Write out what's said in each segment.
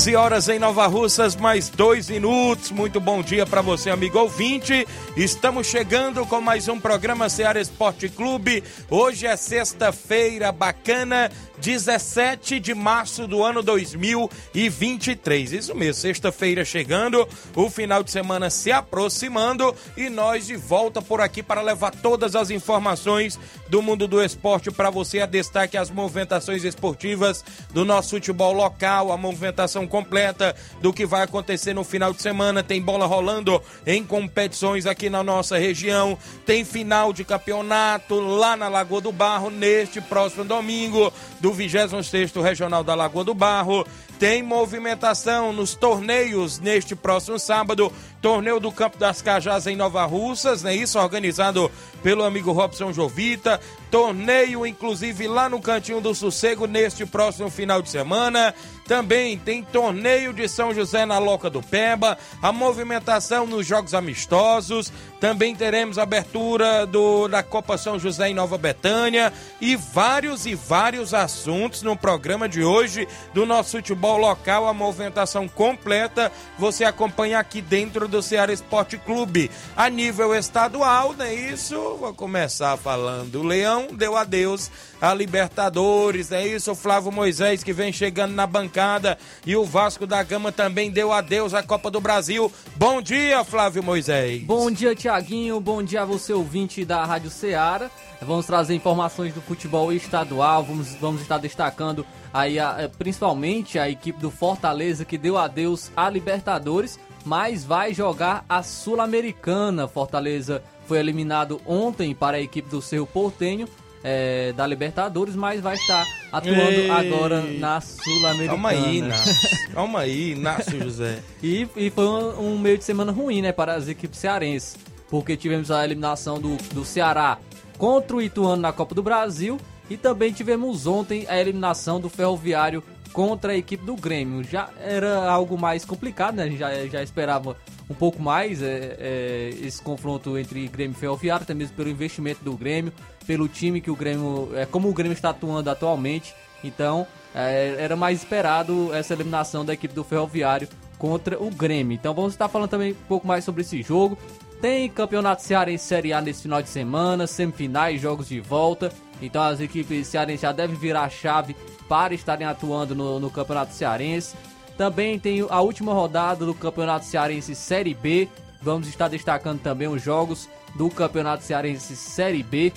11 horas em Nova Russas, mais dois minutos. Muito bom dia para você, amigo ouvinte. Estamos chegando com mais um programa Ceará Esporte Clube. Hoje é sexta-feira bacana, 17 de março do ano 2023. Isso mesmo, sexta-feira chegando, o final de semana se aproximando e nós de volta por aqui para levar todas as informações do mundo do esporte para você. A destaque as movimentações esportivas do nosso futebol local, a movimentação completa do que vai acontecer no final de semana. Tem bola rolando em competições aqui na nossa região, tem final de campeonato lá na Lagoa do Barro neste próximo domingo do 26º Regional da Lagoa do Barro. Tem movimentação nos torneios neste próximo sábado. Torneio do Campo das Cajás em Nova Russas, né? Isso organizado pelo amigo Robson Jovita. Torneio, inclusive, lá no Cantinho do Sossego neste próximo final de semana. Também tem torneio de São José na Loca do Peba, a movimentação nos jogos amistosos. Também teremos abertura do, da Copa São José em Nova Betânia e vários e vários assuntos no programa de hoje do nosso futebol local. A movimentação completa você acompanha aqui dentro do Ceará Esporte Clube. A nível estadual, não é isso? Vou começar falando. O Leão deu adeus a Libertadores, é isso? O Flávio Moisés que vem chegando na bancada e o Vasco da Gama também deu adeus à Copa do Brasil. Bom dia, Flávio Moisés. Bom dia, Tiaguinho. Bom dia a você, ouvinte da Rádio Ceará. Vamos trazer informações do futebol estadual, vamos, vamos estar destacando aí a, eh, principalmente a equipe do Fortaleza que deu adeus à Libertadores, mas vai jogar a Sul-Americana. Fortaleza foi eliminado ontem para a equipe do Cerro Portenho é, da Libertadores, mas vai estar atuando Ei. agora na Sul-Americana. Calma aí, Inácio. Calma aí, Inácio José. e, e foi um, um, meio de semana ruim, né, para as equipes cearenses, porque tivemos a eliminação do, do Ceará contra o Ituano na Copa do Brasil e também tivemos ontem a eliminação do Ferroviário contra a equipe do Grêmio. Já era algo mais complicado, né? A gente já, já esperava um pouco mais é, é, esse confronto entre Grêmio e Ferroviário, até mesmo pelo investimento do Grêmio, pelo time que o Grêmio. É, como o Grêmio está atuando atualmente. Então, é, era mais esperado essa eliminação da equipe do Ferroviário contra o Grêmio. Então vamos estar falando também um pouco mais sobre esse jogo. Tem campeonato cearense Série A nesse final de semana, semifinais, jogos de volta. Então as equipes cearenses já devem virar a chave para estarem atuando no, no campeonato cearense. Também tem a última rodada do Campeonato Cearense Série B. Vamos estar destacando também os jogos do Campeonato Cearense Série B.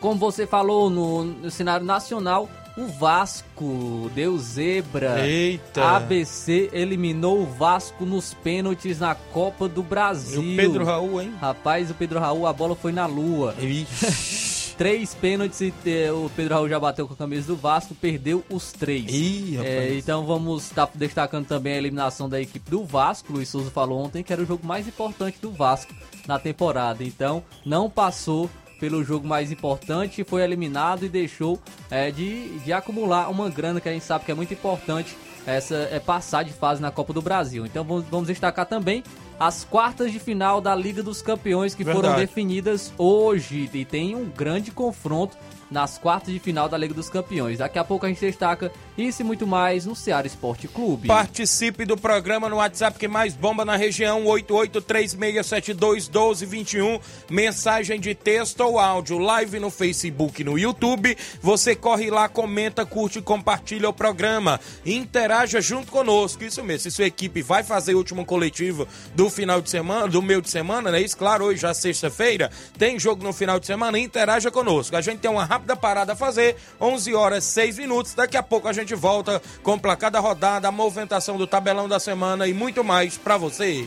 Como você falou no, no cenário nacional, o Vasco deu zebra. Eita! ABC eliminou o Vasco nos pênaltis na Copa do Brasil. E o Pedro Raul, hein? Rapaz, o Pedro Raul, a bola foi na lua. Ixi. três pênaltis e eh, o Pedro Raul já bateu com a camisa do Vasco, perdeu os três. Ih, é, então vamos estar tá destacando também a eliminação da equipe do Vasco. Luiz Souza falou ontem que era o jogo mais importante do Vasco na temporada. Então não passou pelo jogo mais importante, foi eliminado e deixou é, de, de acumular uma grana que a gente sabe que é muito importante essa é passar de fase na Copa do Brasil. Então vamos, vamos destacar também as quartas de final da Liga dos Campeões que Verdade. foram definidas hoje e tem um grande confronto nas quartas de final da Liga dos Campeões. Daqui a pouco a gente destaca isso e muito mais no Ceará Esporte Clube. Participe do programa no WhatsApp que mais bomba na região, 8836721221. Mensagem de texto ou áudio, live no Facebook no YouTube. Você corre lá, comenta, curte e compartilha o programa. Interaja junto conosco. Isso mesmo, se sua equipe vai fazer o último coletivo do final de semana, do meio de semana, né? Isso, claro, hoje já é sexta-feira, tem jogo no final de semana, interaja conosco. A gente tem uma rápida parada a fazer, 11 horas 6 minutos. Daqui a pouco a gente volta com o placar da rodada, a movimentação do tabelão da semana e muito mais para você.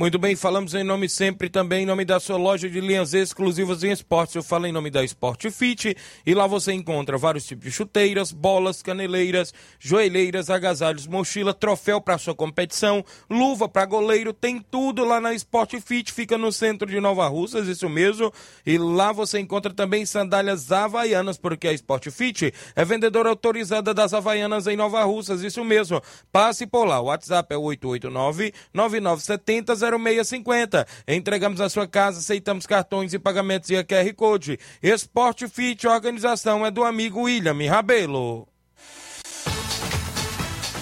Muito bem, falamos em nome sempre também em nome da sua loja de linhas exclusivas em esportes. Eu falo em nome da Sport Fit e lá você encontra vários tipos de chuteiras, bolas, caneleiras, joelheiras, agasalhos, mochila, troféu para sua competição, luva para goleiro, tem tudo lá na Sport Fit, fica no centro de Nova Russas, isso mesmo. E lá você encontra também sandálias havaianas, porque a Sport Fit é vendedora autorizada das havaianas em Nova Russas, isso mesmo. Passe por lá, o WhatsApp é 889 9970 0650. Entregamos a sua casa, aceitamos cartões e pagamentos e QR Code. Esporte Fit, organização é do amigo William Rabelo.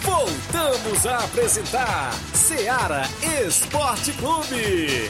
Voltamos a apresentar Seara Esporte Clube.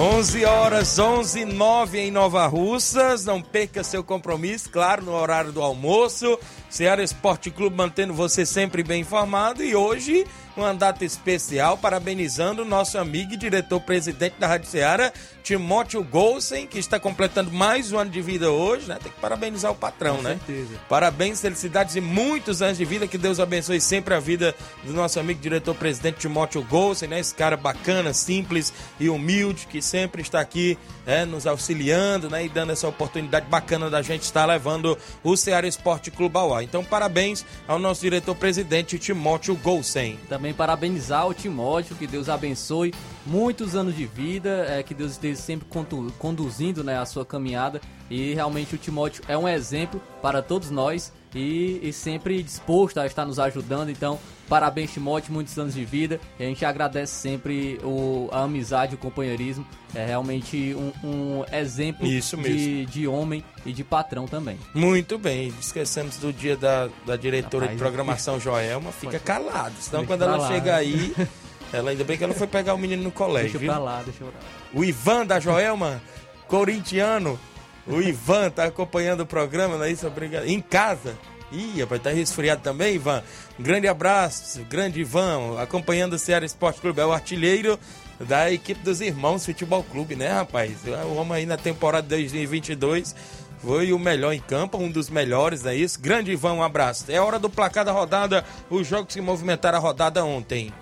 11 horas 11 e 9 em Nova Russas. Não perca seu compromisso, claro, no horário do almoço. Ceará Esporte Clube mantendo você sempre bem informado. E hoje uma data especial, parabenizando o nosso amigo e diretor-presidente da Rádio Ceará, Timóteo Golsen, que está completando mais um ano de vida hoje, né? Tem que parabenizar o patrão, Com né? certeza. Parabéns, felicidades e muitos anos de vida. Que Deus abençoe sempre a vida do nosso amigo diretor-presidente Timóteo Golsen, né? Esse cara bacana, simples e humilde, que sempre está aqui né? nos auxiliando, né? E dando essa oportunidade bacana da gente estar levando o Ceará Esporte Clube ao ar. Então, parabéns ao nosso diretor-presidente Timóteo Golsen. Também parabenizar o Timóteo, que Deus abençoe muitos anos de vida, é, que Deus esteja sempre condu- conduzindo né, a sua caminhada. E realmente o Timóteo é um exemplo para todos nós e, e sempre disposto a estar nos ajudando. Então, parabéns, Timóteo, muitos anos de vida. E a gente agradece sempre o, a amizade, o companheirismo. É realmente um, um exemplo de, de homem e de patrão também. Muito bem, esquecemos do dia da, da diretora Rapaz, de programação Joelma, fica calado, senão quando ela chega aí, ela ainda bem que ela foi pegar o menino no colégio, Deixa pra lá, deixa pra lá. O Ivan da Joelma, corintiano, o Ivan tá acompanhando o programa, não é isso? Obrigado. Em casa. Ih, rapaz, tá resfriado também, Ivan? Grande abraço, grande Ivan, acompanhando o Ceará Esporte Clube, é o artilheiro da equipe dos Irmãos Futebol Clube, né, rapaz? O homem aí na temporada 2022 foi o melhor em campo, um dos melhores, é isso? Grande Ivan, um abraço. É hora do placar da rodada, os jogos que movimentaram a rodada ontem.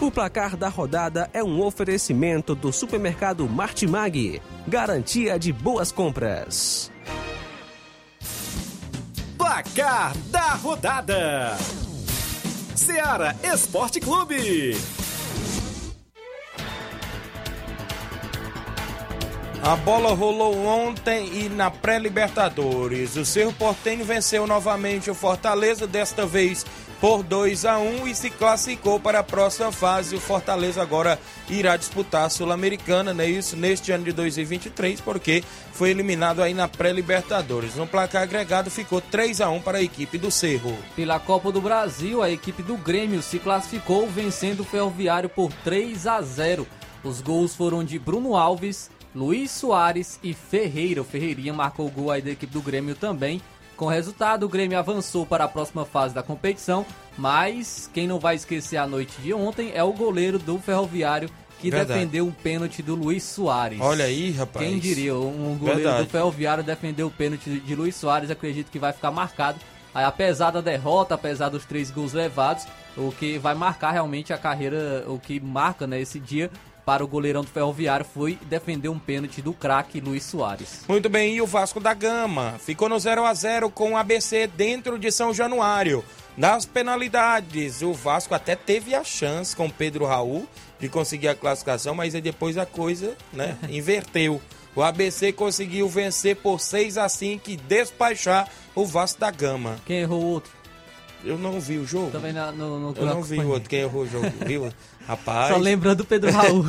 O placar da rodada é um oferecimento do supermercado Martimag. Garantia de boas compras. Placar da rodada: Seara Esporte Clube. A bola rolou ontem e na pré-Libertadores. O Cerro Portenho venceu novamente o Fortaleza, desta vez por 2 a 1 e se classificou para a próxima fase. O Fortaleza agora irá disputar a Sul-Americana, não é isso? Neste ano de 2023, porque foi eliminado aí na pré-Libertadores. No placar agregado ficou 3 a 1 para a equipe do Cerro. Pela Copa do Brasil, a equipe do Grêmio se classificou vencendo o Ferroviário por 3 a 0. Os gols foram de Bruno Alves, Luiz Soares e Ferreira. O Ferreirinha marcou o gol aí da equipe do Grêmio também. Com o resultado, o Grêmio avançou para a próxima fase da competição, mas quem não vai esquecer a noite de ontem é o goleiro do Ferroviário que Verdade. defendeu um pênalti do Luiz Soares. Olha aí, rapaz. Quem diria, um goleiro Verdade. do Ferroviário defendeu o pênalti de- Luiz Soares, acredito que vai ficar marcado. Apesar da derrota, apesar dos três gols levados, o que vai marcar realmente a carreira, o que marca né, esse dia para o goleirão do Ferroviário foi defender um pênalti do craque Luiz Soares. Muito bem, e o Vasco da Gama ficou no 0 a 0 com o ABC dentro de São Januário. Nas penalidades, o Vasco até teve a chance com o Pedro Raul de conseguir a classificação, mas aí depois a coisa, né, inverteu. O ABC conseguiu vencer por 6 a 5 e despachar o Vasco da Gama. Quem errou o outro? Eu não vi o jogo. Também na- no, no Eu não vi o outro, quem errou o jogo, viu? Rapaz. Só lembrando do Pedro Raul.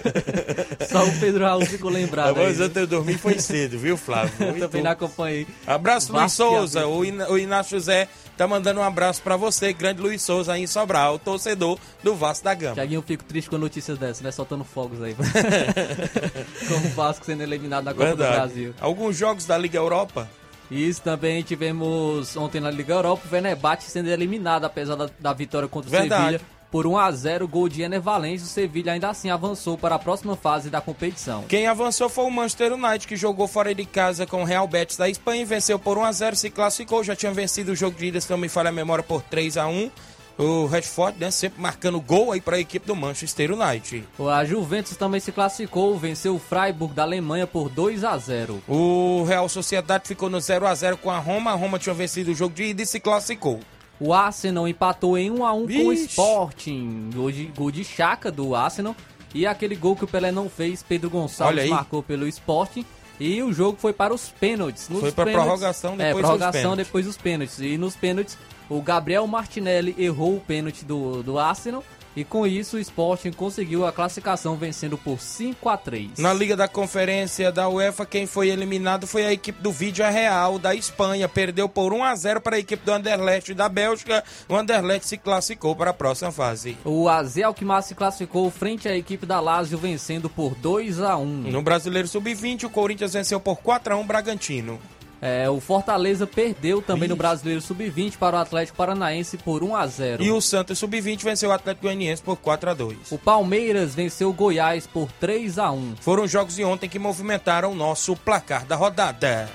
Só o Pedro Raul ficou lembrado. Mas ontem eu dormi foi cedo, viu, Flávio? Eu Muito também acompanhei. Abraço, Luiz Souza. O, Ina- o Inácio José tá mandando um abraço pra você, grande Luiz Souza, aí em Sobral, torcedor do Vasco da Gama. Tiaguinho, eu fico triste com notícias dessas, né? Soltando fogos aí. com o Vasco sendo eliminado na Copa do Brasil. Alguns jogos da Liga Europa. Isso também tivemos ontem na Liga Europa, o Venebate sendo eliminado, apesar da, da vitória contra o Verdade. Sevilha. Por 1 a 0 gol de Ener Valencia, o Sevilha ainda assim avançou para a próxima fase da competição. Quem avançou foi o Manchester United, que jogou fora de casa com o Real Betis da Espanha e venceu por 1 a 0 se classificou. Já tinha vencido o jogo de ida, se não me falha a memória, por 3 a 1 O Rashford, né, sempre marcando gol aí para a equipe do Manchester United. A Juventus também se classificou, venceu o Freiburg da Alemanha por 2 a 0 O Real Sociedade ficou no 0 a 0 com a Roma. A Roma tinha vencido o jogo de ida e se classificou. O Arsenal empatou em 1 a 1 com o Vixe. Sporting. Gol de, gol de chaca do Arsenal. E aquele gol que o Pelé não fez, Pedro Gonçalves marcou pelo Sporting. E o jogo foi para os pênaltis. Nos Foi pra pênaltis- prorrogação, depois É, dos prorrogação pênaltis. depois dos pênaltis. E nos pênaltis, o Gabriel Martinelli errou o pênalti do, do Arsenal. E com isso, o Sporting conseguiu a classificação vencendo por 5 a 3 Na Liga da Conferência da UEFA, quem foi eliminado foi a equipe do Vídea Real da Espanha. Perdeu por 1 a 0 para a equipe do Anderlecht da Bélgica. O Anderlecht se classificou para a próxima fase. O AZ Alkmaar se classificou frente à equipe da Lazio, vencendo por 2 a 1 No Brasileiro Sub-20, o Corinthians venceu por 4 a 1 o Bragantino. É, o Fortaleza perdeu também no Ixi. Brasileiro Sub-20 para o Atlético Paranaense por 1 a 0. E o Santos Sub-20 venceu o Atlético Goianiense por 4 a 2. O Palmeiras venceu o Goiás por 3 a 1. Foram os jogos de ontem que movimentaram o nosso placar da rodada.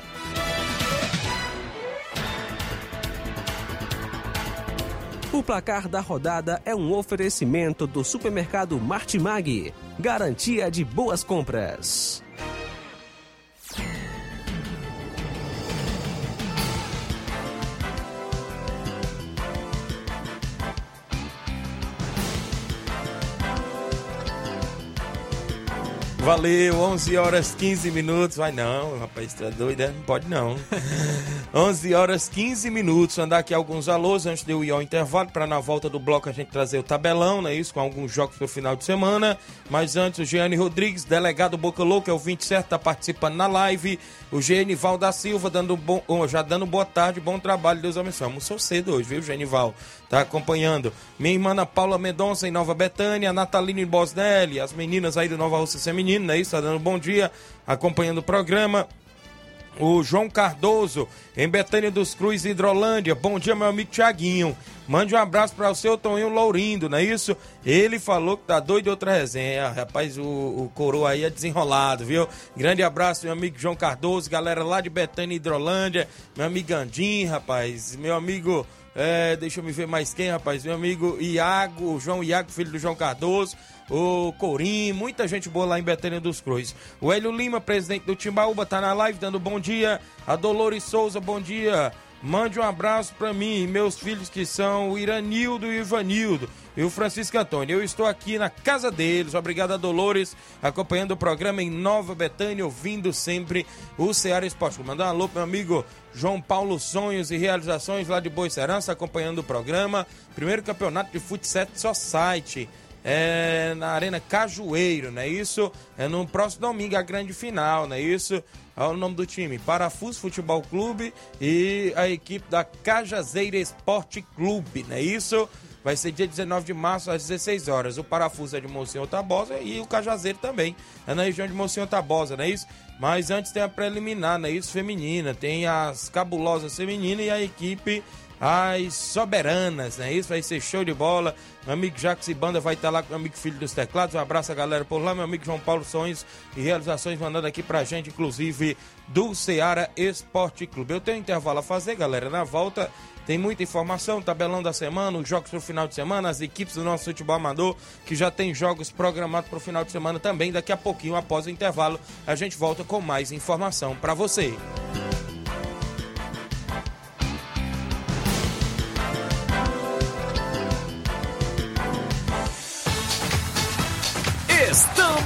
O placar da rodada é um oferecimento do supermercado Martimag. Garantia de boas compras. Valeu, 11 horas 15 minutos. Vai não, rapaz, tá doido, é? Não pode não. 11 horas 15 minutos. Andar aqui alguns alôs antes de eu ir ao intervalo, para na volta do bloco a gente trazer o tabelão, né? Isso, com alguns jogos pro final de semana. Mas antes, o Gianni Rodrigues, delegado Boca Louca, é o 20 certo, tá participando na live. O Genival da Silva, dando bom, oh, já dando boa tarde, bom trabalho, Deus abençoe. Almoçou cedo hoje, viu, Genival? Tá acompanhando. Minha irmã Paula Mendonça, em Nova Betânia, Natalina em Bosnelli, as meninas aí do Nova Rússia Feminino, né? Isso, tá dando bom dia, acompanhando o programa. O João Cardoso, em Betânia dos Cruz, Hidrolândia. Bom dia, meu amigo Tiaguinho. Mande um abraço para o seu Toninho Lourindo, não é isso? Ele falou que tá doido de outra resenha. Rapaz, o, o coroa aí é desenrolado, viu? Grande abraço, meu amigo João Cardoso, galera lá de Betânia, Hidrolândia. Meu amigo Andim, rapaz. Meu amigo, é, deixa eu me ver mais quem, rapaz. Meu amigo Iago, João Iago, filho do João Cardoso o Corim, muita gente boa lá em Betânia dos Cruz. O Hélio Lima, presidente do Timbaúba, tá na live dando bom dia. A Dolores Souza, bom dia. Mande um abraço para mim e meus filhos que são o Iranildo e o Ivanildo e o Francisco Antônio. Eu estou aqui na casa deles. Obrigado a Dolores, acompanhando o programa em Nova Betânia, ouvindo sempre o Ceará Esporte. Vou mandar um alô pro meu amigo João Paulo Sonhos e Realizações lá de Boa Serança, acompanhando o programa. Primeiro campeonato de futsal Society. É na Arena Cajueiro, não é isso? É no próximo domingo, a grande final, não é isso? Olha o nome do time: Parafuso Futebol Clube e a equipe da Cajazeira Esporte Clube, não é isso? Vai ser dia 19 de março, às 16 horas. O Parafuso é de Monsenhor Tabosa e o Cajazeiro também. É na região de Monsenhor Tabosa, não é isso? Mas antes tem a preliminar, não é isso? Feminina. Tem as cabulosas femininas e a equipe as soberanas, né? Isso vai ser show de bola. Meu amigo Jacques e Banda vai estar lá com meu amigo Filho dos Teclados. Um abraço a galera por lá. Meu amigo João Paulo Sonhos e realizações mandando aqui pra gente, inclusive do Ceará Esporte Clube. Eu tenho um intervalo a fazer, galera. Na volta tem muita informação, tabelão da semana, os jogos pro final de semana, as equipes do nosso futebol amador, que já tem jogos programados pro final de semana também. Daqui a pouquinho, após o intervalo, a gente volta com mais informação para você.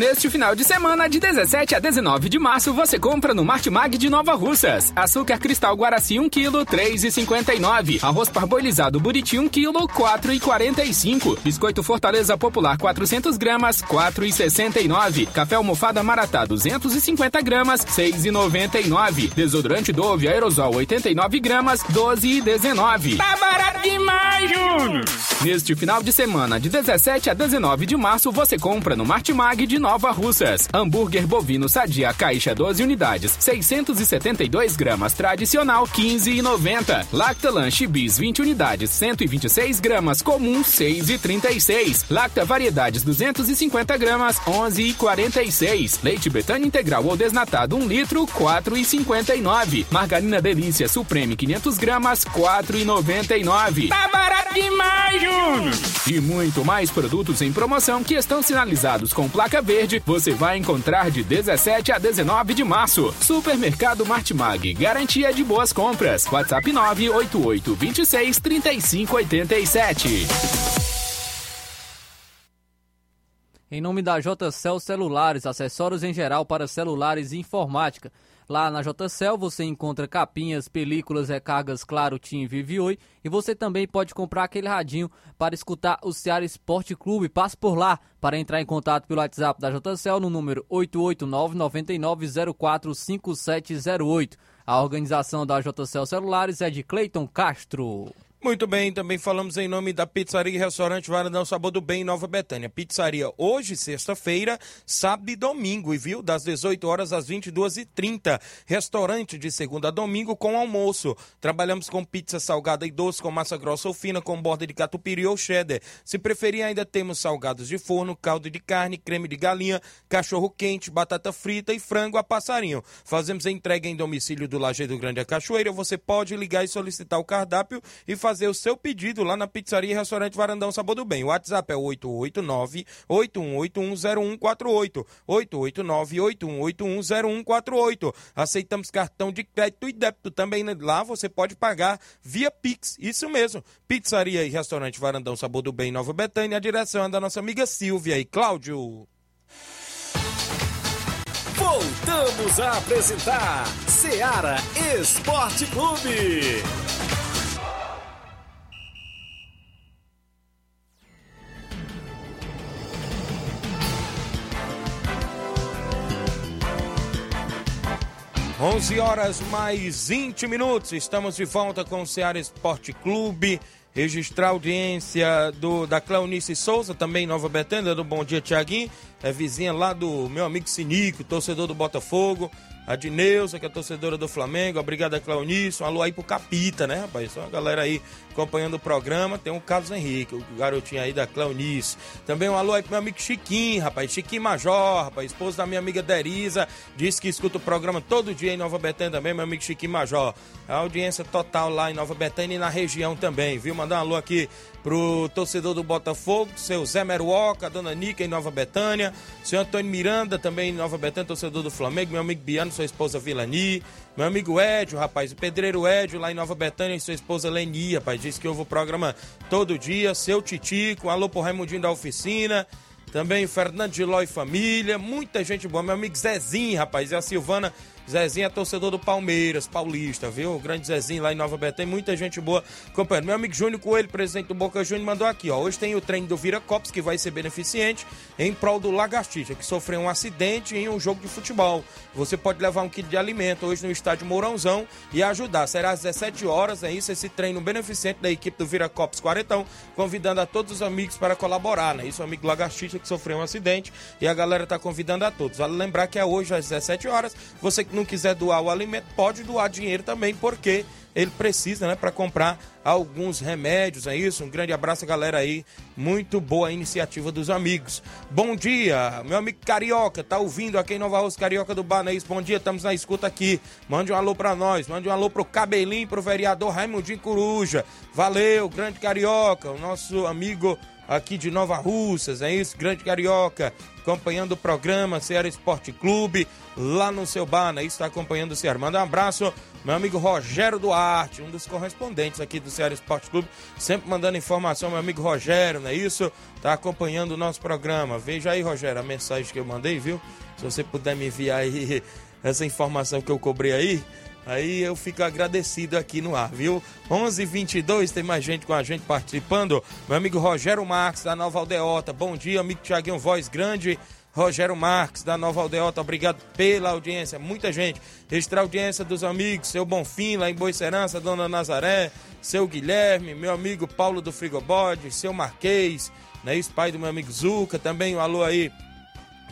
Neste final de semana, de 17 a 19 de março, você compra no Martimag de Nova Russas. Açúcar cristal Guaraci 1 kg, 3,59. Arroz parboilizado Buriti 1 kg, 4,45. Biscoito Fortaleza Popular 400 gramas, 4,69. Café almofada Maratá 250 gramas, 6,99. Desodorante Dove Aerosol 89 gramas, 12,19. Tá barato demais, Júnior! Neste final de semana, de 17 a 19 de março, você compra no Martimag de Nova Russas. Hambúrguer bovino sadia caixa 12 unidades, 672 gramas tradicional, 15,90. Lacta Lanche Bis 20 unidades, 126 gramas comum, 6,36. Lacta Variedades 250 gramas, 11,46. Leite Betânia integral ou desnatado 1 litro, 4,59. Margarina Delícia Supreme 500 gramas, 4,99. Tá barato demais, Júnior! E muito mais produtos em promoção que estão sinalizados com placa verde, você vai encontrar de 17 a 19 de março. Supermercado Martimag, garantia de boas compras. WhatsApp 988 26 35 87. Em nome da JCL Celulares, acessórios em geral para celulares e informática. Lá na JCL você encontra capinhas, películas, recargas Claro, TIM, Vivi Oi e você também pode comprar aquele radinho para escutar o Ceará Esporte Clube. Passe por lá para entrar em contato pelo WhatsApp da JCL no número 889-9904-5708. A organização da JCL Celulares é de Cleiton Castro. Muito bem, também falamos em nome da Pizzaria e Restaurante Varandão Sabor do Bem, Nova Betânia. Pizzaria hoje, sexta-feira, sábado e domingo, e viu? Das 18 horas às 22h30. Restaurante de segunda a domingo com almoço. Trabalhamos com pizza salgada e doce, com massa grossa ou fina, com borda de catupiry ou cheddar. Se preferir, ainda temos salgados de forno, caldo de carne, creme de galinha, cachorro quente, batata frita e frango a passarinho. Fazemos entrega em domicílio do Lajeado Grande a Cachoeira. Você pode ligar e solicitar o cardápio e fazer fazer o seu pedido lá na pizzaria e restaurante Varandão Sabor do Bem. O WhatsApp é 889-8181-0148. 889-8181-0148. Aceitamos cartão de crédito e débito também né? lá. Você pode pagar via Pix. Isso mesmo. Pizzaria e restaurante Varandão Sabor do Bem, Nova Betânia. A direção é da nossa amiga Silvia e Cláudio. Voltamos a apresentar Seara Esporte Clube. 11 horas mais 20 minutos. Estamos de volta com o Ceará Esporte Clube. Registrar a audiência do, da Cleonice Souza, também Nova Betânia, do Bom Dia Tiaguinho. É vizinha lá do meu amigo Sinico, torcedor do Botafogo. A Dineuza, que é torcedora do Flamengo. Obrigado, Cleonice. Um alô aí pro Capita, né, rapaz? Só a galera aí acompanhando o programa. Tem o Carlos Henrique, o garotinho aí da Cleonice. Também um alô aí pro meu amigo Chiquinho, rapaz. Chiquinho Major, rapaz. Esposo da minha amiga Deriza. Diz que escuta o programa todo dia em Nova Betânia também, meu amigo Chiquinho Major. A audiência total lá em Nova Betânia e na região também, viu? Mandar um alô aqui pro torcedor do Botafogo, seu Zé Meruoca, a dona Nica em Nova Betânia, seu Antônio Miranda também em Nova Betânia, torcedor do Flamengo, meu amigo Biano, sua esposa Vilani, meu amigo Edio, rapaz, o pedreiro Edio lá em Nova Betânia e sua esposa Leni, rapaz, que ouve o programa todo dia, seu Titico, alô pro Raimundinho da oficina, também Fernando de Ló e família, muita gente boa, meu amigo Zezinho, rapaz, e a Silvana Zezinho é torcedor do Palmeiras, paulista, viu? O grande Zezinho lá em Nova Betânia, muita gente boa acompanhando. Meu amigo Júnior Coelho, presidente do Boca Júnior, mandou aqui, ó. Hoje tem o treino do Vira Copos, que vai ser beneficente em prol do Lagartixa, que sofreu um acidente em um jogo de futebol. Você pode levar um quilo de alimento hoje no estádio Mourãozão e ajudar. Será às 17 horas, é isso, esse treino beneficente da equipe do Vira Copos Quarentão, convidando a todos os amigos para colaborar, né? Isso, amigo Lagartixa que sofreu um acidente e a galera tá convidando a todos. Vale lembrar que é hoje às 17 horas. Você que não quiser doar o alimento, pode doar dinheiro também, porque ele precisa, né, para comprar alguns remédios, é isso? Um grande abraço, galera aí. Muito boa iniciativa dos amigos. Bom dia, meu amigo Carioca, tá ouvindo aqui em Nova Rússia, Carioca do Banaís. Bom dia, estamos na escuta aqui. Mande um alô para nós, mande um alô pro Cabelinho, pro vereador Raimundinho Coruja. Valeu, grande Carioca, o nosso amigo aqui de Nova Russas, é isso? Grande Carioca, acompanhando o programa Ceará Esporte Clube, lá no seu bar, né? Está acompanhando o Ceará. Manda um abraço, meu amigo Rogério Duarte, um dos correspondentes aqui do Ceará Esporte Clube, sempre mandando informação, meu amigo Rogério, não é isso? Está acompanhando o nosso programa. Veja aí, Rogério, a mensagem que eu mandei, viu? Se você puder me enviar aí essa informação que eu cobrei aí, Aí eu fico agradecido aqui no ar, viu? 11:22 tem mais gente com a gente participando. Meu amigo Rogério Marques, da Nova Aldeota. Bom dia, amigo Tiaguinho Voz Grande. Rogério Marques, da Nova Aldeota, obrigado pela audiência. Muita gente. Registrar a audiência dos amigos, seu Bonfim, lá em Boicerança, Dona Nazaré, seu Guilherme, meu amigo Paulo do Frigobode, seu Marquês, né? Isso, pai do meu amigo Zuca, também um alô aí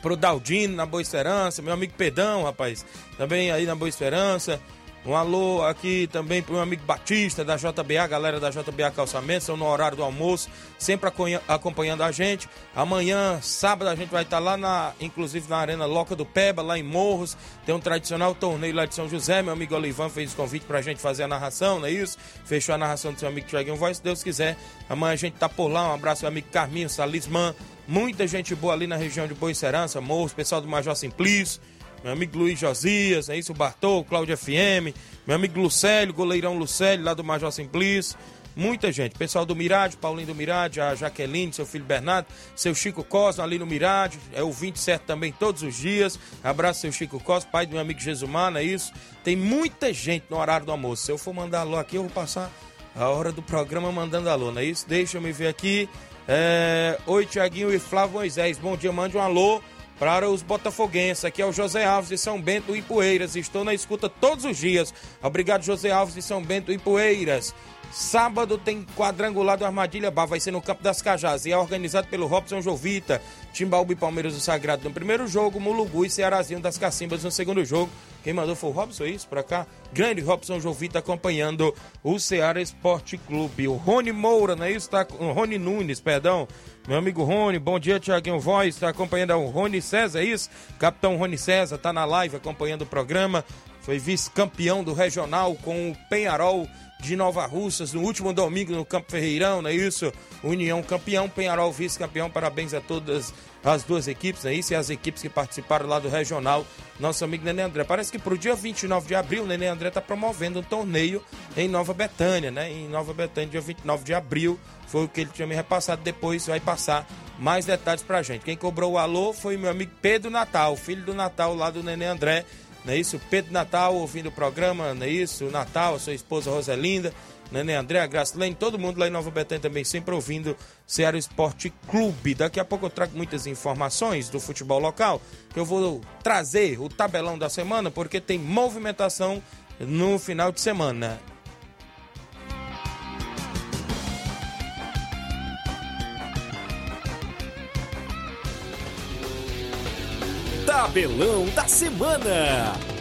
pro Daldino na Boa Esperança, meu amigo Pedão, rapaz, também aí na Boa Esperança. Um alô aqui também para o meu amigo Batista da JBA, galera da JBA Calçamento, são no horário do almoço, sempre acompanhando a gente. Amanhã, sábado, a gente vai estar lá na, inclusive na Arena Loca do Peba, lá em Morros. Tem um tradicional torneio lá de São José. Meu amigo Olivan fez o convite para a gente fazer a narração, não é isso? Fechou a narração do seu amigo Tiaguinho Voz, se Deus quiser. Amanhã a gente tá por lá. Um abraço ao amigo Carminho Salismã. Muita gente boa ali na região de Boicerança, Morros, pessoal do Major Simplício meu amigo Luiz Josias, é isso, o Bartol, Cláudio FM, meu amigo Lucélio, goleirão Lucélio, lá do Major Simplício. Muita gente, pessoal do Mirade, Paulinho do Mirade, a Jaqueline, seu filho Bernardo, seu Chico Cosma ali no Mirade, é o 27 também todos os dias. Abraço seu Chico Cosma, pai do meu amigo Jesumar, é isso? Tem muita gente no horário do almoço. Se eu for mandar alô aqui, eu vou passar a hora do programa mandando alô, não é isso? Deixa eu me ver aqui. É... Oi, Tiaguinho e Flávio Moisés, bom dia, mande um alô para os botafoguenses. Aqui é o José Alves de São Bento e Poeiras. Estou na escuta todos os dias. Obrigado, José Alves de São Bento e Poeiras. Sábado tem quadrangular do Armadilha Bar, vai ser no Campo das Cajás e é organizado pelo Robson Jovita, Timbaúba e Palmeiras do Sagrado no primeiro jogo, Mulugu e Cearazinho das Cacimbas no segundo jogo. Quem mandou foi o Robson, é isso? Pra cá. Grande Robson Jovita acompanhando o Ceará Esporte Clube. O Rony Moura, não é isso? Tá, o Rony Nunes, perdão. Meu amigo Rony, bom dia, Tiaguinho Voz. Está acompanhando o Rony César, é isso? Capitão Rony César está na live acompanhando o programa. Foi vice-campeão do regional com o Penharol de Nova Russas no último domingo no Campo Ferreirão, não é isso? União campeão, Penharol vice-campeão. Parabéns a todas as duas equipes, é isso? E as equipes que participaram lá do regional. Nosso amigo Nenê André. Parece que para o dia 29 de abril, o Nenê André está promovendo um torneio em Nova Betânia, né? Em Nova Betânia, dia 29 de abril. Foi o que ele tinha me repassado. Depois vai passar mais detalhes pra gente. Quem cobrou o alô foi meu amigo Pedro Natal, filho do Natal lá do Nenê André não é isso? Pedro Natal ouvindo o programa, não é isso? O Natal, a sua esposa Roselinda, Nenê André, a Gracilene, todo mundo lá em Nova Betânia também sempre ouvindo Ceará Esporte Clube. Daqui a pouco eu trago muitas informações do futebol local, que eu vou trazer o tabelão da semana, porque tem movimentação no final de semana. Tabelão da Semana.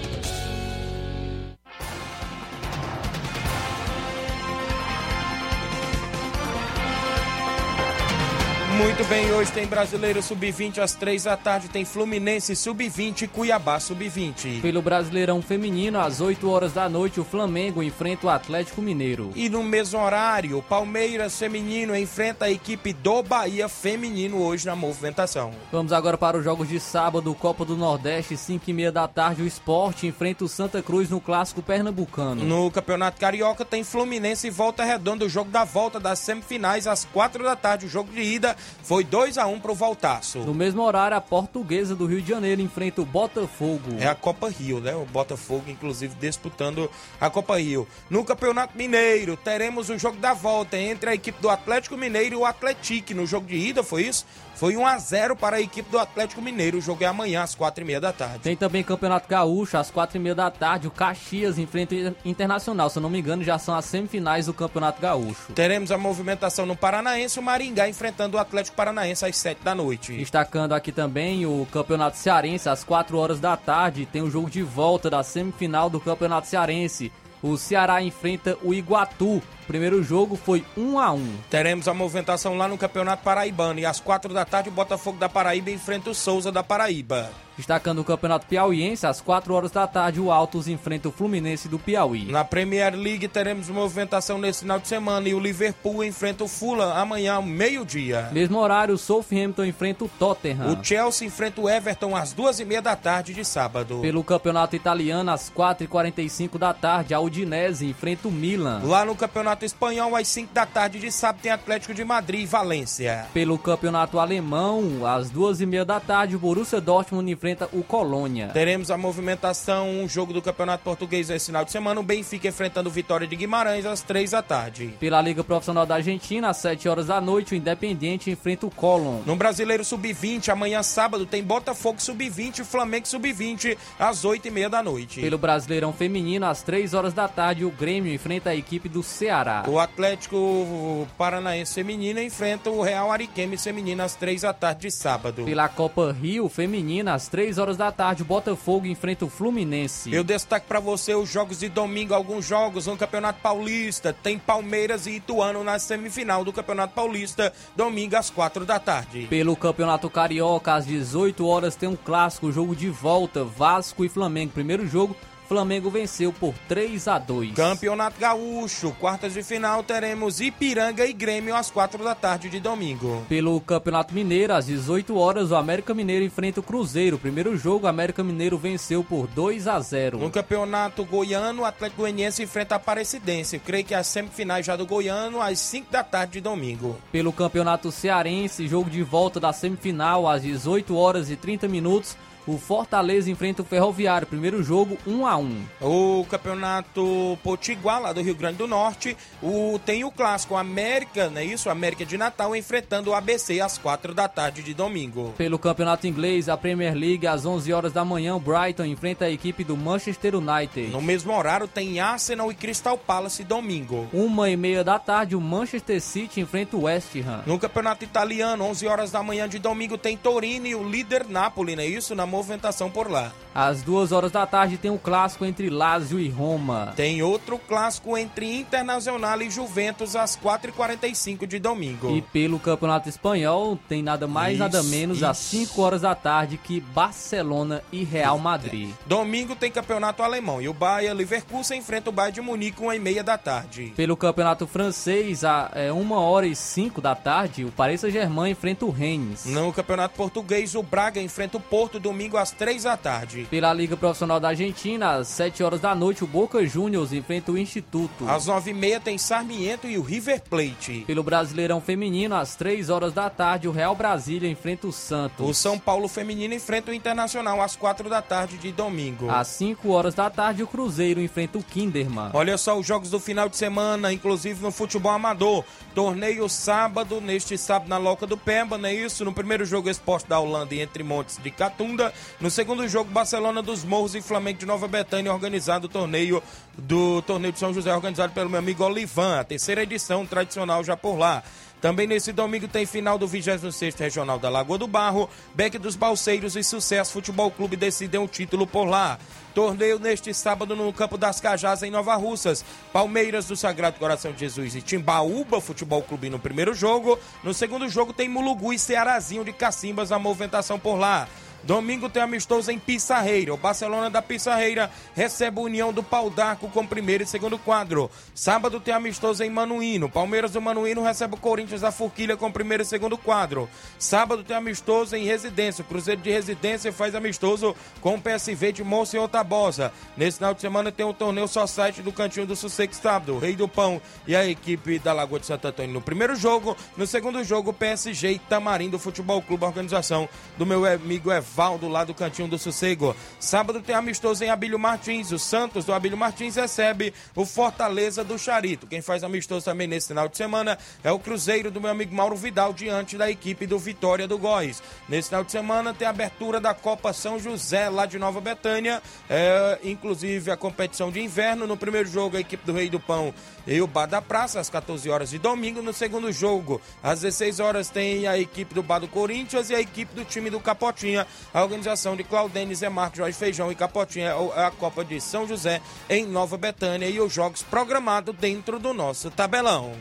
Muito bem, hoje tem Brasileiro Sub-20 às três da tarde, tem Fluminense Sub-20 e Cuiabá Sub-20. Pelo Brasileirão Feminino, às 8 horas da noite, o Flamengo enfrenta o Atlético Mineiro. E no mesmo horário, Palmeiras Feminino enfrenta a equipe do Bahia Feminino hoje na movimentação. Vamos agora para os jogos de sábado, Copa do Nordeste, 5 e meia da tarde, o Esporte enfrenta o Santa Cruz no Clássico Pernambucano. No Campeonato Carioca tem Fluminense e Volta Redonda, o jogo da volta das semifinais às 4 da tarde, o jogo de ida foi 2 a 1 pro Voltaço. No mesmo horário, a Portuguesa do Rio de Janeiro enfrenta o Botafogo. É a Copa Rio, né? O Botafogo, inclusive, disputando a Copa Rio. No Campeonato Mineiro, teremos o jogo da volta entre a equipe do Atlético Mineiro e o Atlético. No jogo de ida, foi isso? Foi 1 a 0 para a equipe do Atlético Mineiro. O jogo é amanhã, às 4h30 da tarde. Tem também Campeonato Gaúcho, às 4h30 da tarde. O Caxias enfrenta o Internacional. Se eu não me engano, já são as semifinais do Campeonato Gaúcho. Teremos a movimentação no Paranaense, o Maringá enfrentando o Atlético Paranaense às 7 da noite. Destacando aqui também o Campeonato Cearense, às 4 horas da tarde. Tem o jogo de volta da semifinal do Campeonato Cearense. O Ceará enfrenta o Iguatu. Primeiro jogo foi 1 a 1 Teremos a movimentação lá no Campeonato Paraibano. E às 4 da tarde, o Botafogo da Paraíba enfrenta o Souza da Paraíba. Destacando o Campeonato Piauiense, às 4 horas da tarde, o Altos enfrenta o Fluminense do Piauí. Na Premier League teremos movimentação nesse final de semana e o Liverpool enfrenta o Fulham amanhã ao meio-dia. Mesmo horário, o Southampton enfrenta o Tottenham. O Chelsea enfrenta o Everton às duas e meia da tarde de sábado. Pelo Campeonato Italiano, às 4h45 da tarde, a Udinese enfrenta o Milan. Lá no Campeonato Espanhol, às 5 da tarde de sábado, tem Atlético de Madrid e Valência. Pelo Campeonato Alemão, às duas e meia da tarde, o Borussia Dortmund enfrenta o Colônia. Teremos a movimentação, um jogo do Campeonato Português esse final de semana, o Benfica enfrentando o Vitória de Guimarães às 3 da tarde. Pela Liga Profissional da Argentina, às 7 horas da noite, o Independiente enfrenta o Colón. No Brasileiro Sub-20, amanhã sábado, tem Botafogo Sub-20 e Flamengo Sub-20 às 8 e meia da noite. Pelo Brasileirão Feminino, às 3 horas da tarde, o Grêmio enfrenta a equipe do Ceará. O Atlético Paranaense Feminino enfrenta o Real Ariquemes Feminino às 3 da tarde de sábado. Pela Copa Rio Feminina, às 3 horas da tarde, o Botafogo enfrenta o Fluminense. Eu destaco para você os jogos de domingo, alguns jogos no Campeonato Paulista. Tem Palmeiras e Ituano na semifinal do Campeonato Paulista, domingo às 4 da tarde. Pelo Campeonato Carioca, às 18 horas, tem um clássico, jogo de volta, Vasco e Flamengo. Primeiro jogo, Flamengo venceu por 3 a 2. Campeonato Gaúcho, quartas de final, teremos Ipiranga e Grêmio às 4 da tarde de domingo. Pelo Campeonato Mineiro, às 18 horas, o América Mineiro enfrenta o Cruzeiro. Primeiro jogo, o América Mineiro venceu por 2 a 0. No Campeonato Goiano, o Atlético Goianiense enfrenta a Aparecidense. Creio que as semifinais já do Goiano às 5 da tarde de domingo. Pelo Campeonato Cearense, jogo de volta da semifinal às 18 horas e 30 minutos. O Fortaleza enfrenta o Ferroviário. Primeiro jogo, 1 a 1 O campeonato Potiguar, lá do Rio Grande do Norte, o, tem o clássico América, não é isso? América de Natal enfrentando o ABC às 4 da tarde de domingo. Pelo campeonato inglês, a Premier League, às 11 horas da manhã, o Brighton enfrenta a equipe do Manchester United. No mesmo horário, tem Arsenal e Crystal Palace domingo. Uma e meia da tarde, o Manchester City enfrenta o West Ham. No campeonato italiano, 11 horas da manhã de domingo, tem Torino e o líder Napoli, não é isso? Na movimentação por lá. Às duas horas da tarde tem o um clássico entre Lazio e Roma. Tem outro clássico entre Internacional e Juventus às 4h45 de domingo. E pelo Campeonato Espanhol tem nada mais, isso, nada menos isso. às 5 horas da tarde que Barcelona e Real Madrid. Domingo tem Campeonato Alemão e o Bayern Leverkusen enfrenta o Bayern de Munique 1 e meia da tarde. Pelo Campeonato Francês, a é, 1 hora e 5 da tarde, o Paris Saint-Germain enfrenta o Rennes. No Campeonato Português, o Braga enfrenta o Porto domingo às 3 da tarde. Pela Liga Profissional da Argentina, às 7 horas da noite, o Boca Juniors enfrenta o Instituto. Às 9h30 tem Sarmiento e o River Plate. Pelo Brasileirão Feminino, às 3 horas da tarde, o Real Brasília enfrenta o Santos. O São Paulo Feminino enfrenta o Internacional às 4 da tarde de domingo. Às 5 horas da tarde, o Cruzeiro enfrenta o Kinderman. Olha só os jogos do final de semana, inclusive no futebol amador. Torneio sábado, neste sábado na Loca do Pemba, não é isso? No primeiro jogo, Esporte da Holanda e Entre Montes de Catunda. No segundo jogo, Barcelona dos Morros e Flamengo de Nova Betânia, organizado o torneio do torneio de São José, organizado pelo meu amigo Olivan, a terceira edição tradicional já por lá. Também nesse domingo tem final do 26º Regional da Lagoa do Barro, Beck dos Balseiros e Sucesso Futebol Clube decidem o título por lá. Torneio neste sábado no Campo das Cajás, em Nova Russas. Palmeiras do Sagrado Coração de Jesus e Timbaúba Futebol Clube no primeiro jogo. No segundo jogo tem Mulugu e Cearazinho de Cacimbas na movimentação por lá. Domingo tem amistoso em Pissarreira. O Barcelona da Pissarreira recebe a União do Pau d'Arco com primeiro e segundo quadro. Sábado tem amistoso em Manuíno. Palmeiras do Manuíno recebe o Corinthians da Forquilha com primeiro e segundo quadro. Sábado tem amistoso em Residência. O Cruzeiro de Residência faz amistoso com o PSV de Moça e Otabosa. Nesse final de semana tem o torneio só site do Cantinho do Sossego sábado. O Rei do Pão e a equipe da Lagoa de Santo Antônio no primeiro jogo. No segundo jogo, PSG e Tamarindo Futebol Clube, organização do meu amigo Evan Valdo, lá do Cantinho do Sossego. Sábado tem amistoso em Abílio Martins. O Santos do Abílio Martins recebe o Fortaleza do Charito. Quem faz amistoso também nesse final de semana é o Cruzeiro do meu amigo Mauro Vidal, diante da equipe do Vitória do Góis. Nesse final de semana tem a abertura da Copa São José, lá de Nova Betânia. É, inclusive a competição de inverno. No primeiro jogo, a equipe do Rei do Pão e o Bar da Praça, às 14 horas de domingo. No segundo jogo, às 16 horas, tem a equipe do Bar do Corinthians e a equipe do time do Capotinha. A organização de Claudênis, Zé Marcos, Jorge Feijão e Capotinha é a Copa de São José em Nova Betânia e os jogos programados dentro do nosso tabelão.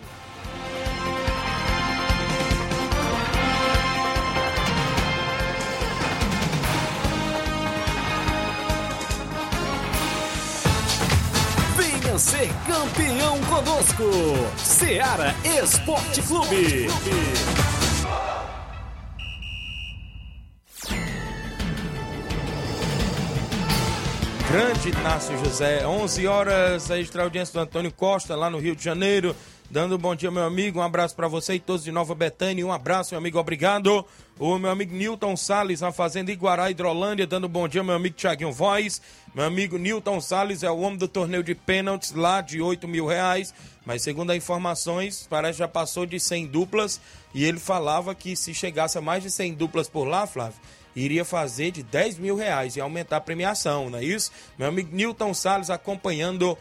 Venha ser campeão conosco, Seara Esporte Clube. Grande Inácio José, 11 horas, a extra audiência do Antônio Costa, lá no Rio de Janeiro. Dando um bom dia, meu amigo. Um abraço para você e todos de Nova Betânia. Um abraço, meu amigo. Obrigado. O meu amigo Newton Salles, na Fazenda Iguará, Hidrolândia. Dando um bom dia, meu amigo Tiaguinho Voz. Meu amigo Newton Salles é o homem do torneio de pênaltis lá de 8 mil reais. Mas segundo as informações, parece que já passou de 100 duplas. E ele falava que se chegasse a mais de 100 duplas por lá, Flávio, iria fazer de 10 mil reais e aumentar a premiação, não é isso? Meu amigo Newton Salles acompanhando o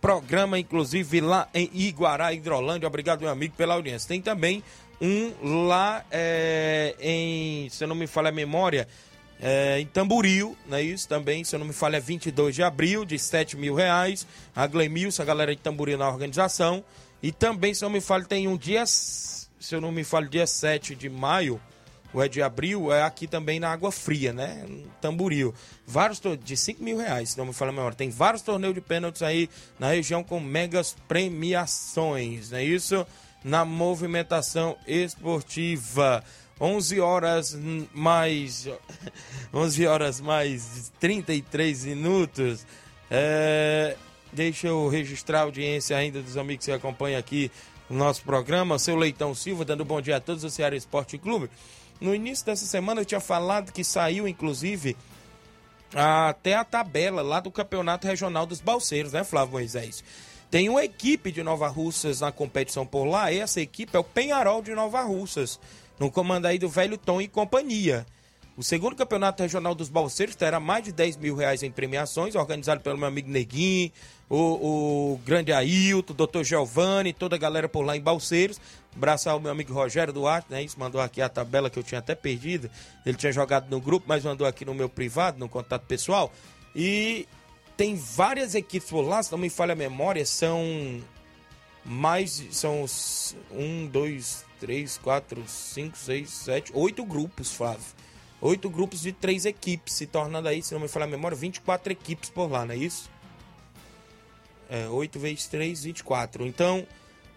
programa, inclusive lá em Iguará, Hidrolândia. Obrigado, meu amigo, pela audiência. Tem também um lá é, em, se eu não me falha a memória, é, em Tamboril, não é isso? Também, se eu não me falha, é 22 de abril, de 7 mil reais. A Glemilson, a galera de Tamboril na organização. E também, se eu não me falha, tem um dia, se eu não me falha, dia 7 de maio, o é de abril, é aqui também na Água Fria, né? Tamboril. Vários de 5 mil reais, se não me fala a memória. Tem vários torneios de pênaltis aí na região com megas premiações, não é isso? Na movimentação esportiva. 11 horas mais 11 horas mais 33 minutos. É, deixa eu registrar a audiência ainda dos amigos que acompanham aqui o nosso programa. Seu Leitão Silva, dando bom dia a todos do Ceará Esporte Clube. No início dessa semana eu tinha falado que saiu, inclusive, até a tabela lá do Campeonato Regional dos Balseiros, né, Flávio Moisés? Tem uma equipe de Nova Russas na competição por lá, essa equipe é o Penharol de Nova Russas, no comando aí do Velho Tom e companhia. O segundo campeonato regional dos Balseiros terá mais de 10 mil reais em premiações, organizado pelo meu amigo Neguinho, o, o grande Ailton, o doutor Giovanni, toda a galera por lá em Balseiros. Abraçar o meu amigo Rogério Duarte, né? Isso mandou aqui a tabela que eu tinha até perdido. Ele tinha jogado no grupo, mas mandou aqui no meu privado, no contato pessoal. E tem várias equipes por lá, se não me falha a memória, são mais. São um, dois, três, quatro, cinco, seis, sete, oito grupos, Flávio. Oito grupos de três equipes, se tornando aí, se não me falha a memória, 24 equipes por lá, não é isso? É, 8 vezes 3, 24. Então,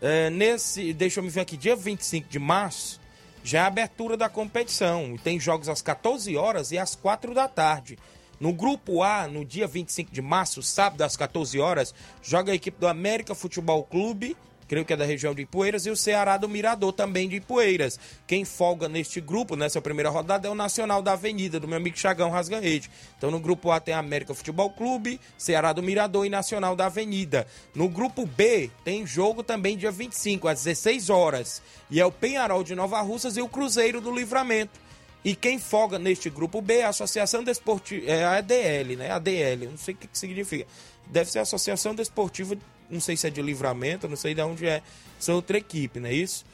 é, nesse, deixa eu me ver aqui, dia 25 de março, já é a abertura da competição. Tem jogos às 14 horas e às 4 da tarde. No grupo A, no dia 25 de março, sábado às 14 horas, joga a equipe do América Futebol Clube creio que é da região de Ipueiras, e o Ceará do Mirador também de Ipueiras. Quem folga neste grupo, nessa primeira rodada, é o Nacional da Avenida, do meu amigo Chagão Rasga Rede. Então no grupo A tem América Futebol Clube, Ceará do Mirador e Nacional da Avenida. No grupo B tem jogo também dia 25, às 16 horas, e é o Penharol de Nova Russas e o Cruzeiro do Livramento. E quem folga neste grupo B é a Associação Desportiva, é a ADL, né? ADL, não sei o que, que significa. Deve ser a Associação Desportiva não sei se é de livramento, não sei de onde é, são outra equipe, não é isso?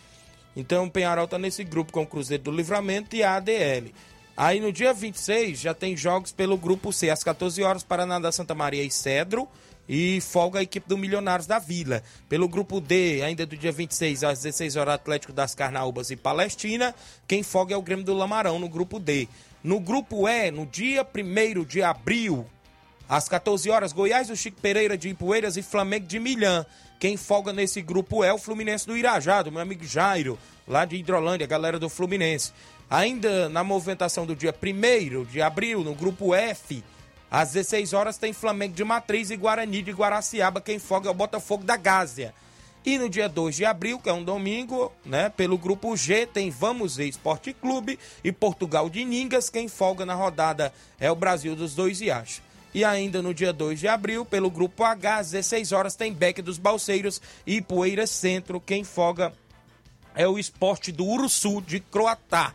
Então o Penharol está nesse grupo com o Cruzeiro do Livramento e a ADL. Aí no dia 26 já tem jogos pelo grupo C, às 14 horas, Paraná da Santa Maria e Cedro. E folga a equipe do Milionários da Vila. Pelo grupo D, ainda do dia 26 às 16 horas, Atlético das Carnaúbas e Palestina. Quem folga é o Grêmio do Lamarão no grupo D. No grupo E, no dia 1 de abril, às 14 horas, Goiás do Chico Pereira de Ipueiras e Flamengo de Milhã. Quem folga nesse grupo é o Fluminense do Irajá, do meu amigo Jairo, lá de Hidrolândia, galera do Fluminense. Ainda na movimentação do dia 1 de abril, no grupo F, às 16 horas tem Flamengo de Matriz e Guarani de Guaraciaba. Quem folga é o Botafogo da Gásia. E no dia 2 de abril, que é um domingo, né, pelo grupo G, tem Vamos Ver Esporte Clube e Portugal de Ningas. Quem folga na rodada é o Brasil dos Dois Riachos. E ainda no dia 2 de abril, pelo grupo H, às 16 horas, tem Beck dos Balseiros e Poeira Centro. Quem folga é o esporte do Uruçu de Croatá.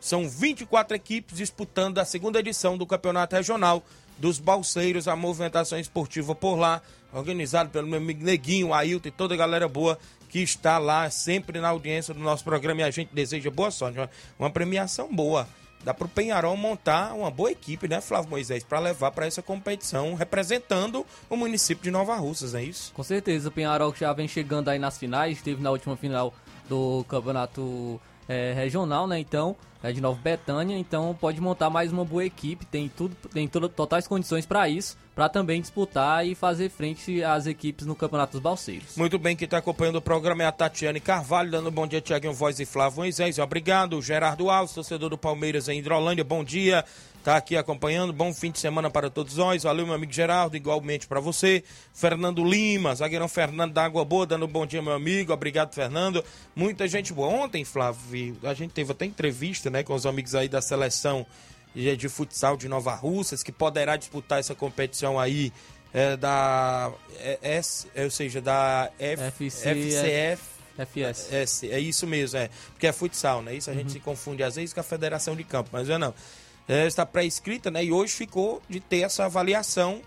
São 24 equipes disputando a segunda edição do Campeonato Regional dos Balseiros, a movimentação esportiva por lá, organizado pelo meu amigo Neguinho, Ailton e toda a galera boa que está lá sempre na audiência do nosso programa e a gente deseja boa sorte, uma, uma premiação boa. Dá para o Penharol montar uma boa equipe, né, Flávio Moisés, para levar para essa competição, representando o município de Nova Russas, é isso? Com certeza, o Penharol já vem chegando aí nas finais, esteve na última final do campeonato é, regional, né? Então, é de Nova Betânia, então pode montar mais uma boa equipe, tem tudo, tem todas totais condições para isso, para também disputar e fazer frente às equipes no Campeonato dos Balseiros. Muito bem, quem está acompanhando o programa é a Tatiane Carvalho, dando um bom dia, Tiaguinho Voz e Flávio Moisés. Obrigado, Gerardo Alves, torcedor do Palmeiras em Hidrolândia, bom dia tá aqui acompanhando. Bom fim de semana para todos nós. Valeu, meu amigo Geraldo, igualmente para você. Fernando Lima, zagueirão Fernando da Água Boa, dando um bom dia, meu amigo. Obrigado, Fernando. Muita gente boa. Ontem, Flávio, a gente teve até entrevista, né, com os amigos aí da seleção de futsal de Nova Russas, que poderá disputar essa competição aí é, da é, S, é, ou seja, da F, FC, FCF. FS. É, é isso mesmo, é. Porque é futsal, né? Isso a gente Uhum. se confunde às vezes com a Federação de Campo, mas é não. É, está pré-escrita, né? E hoje ficou de ter essa avaliação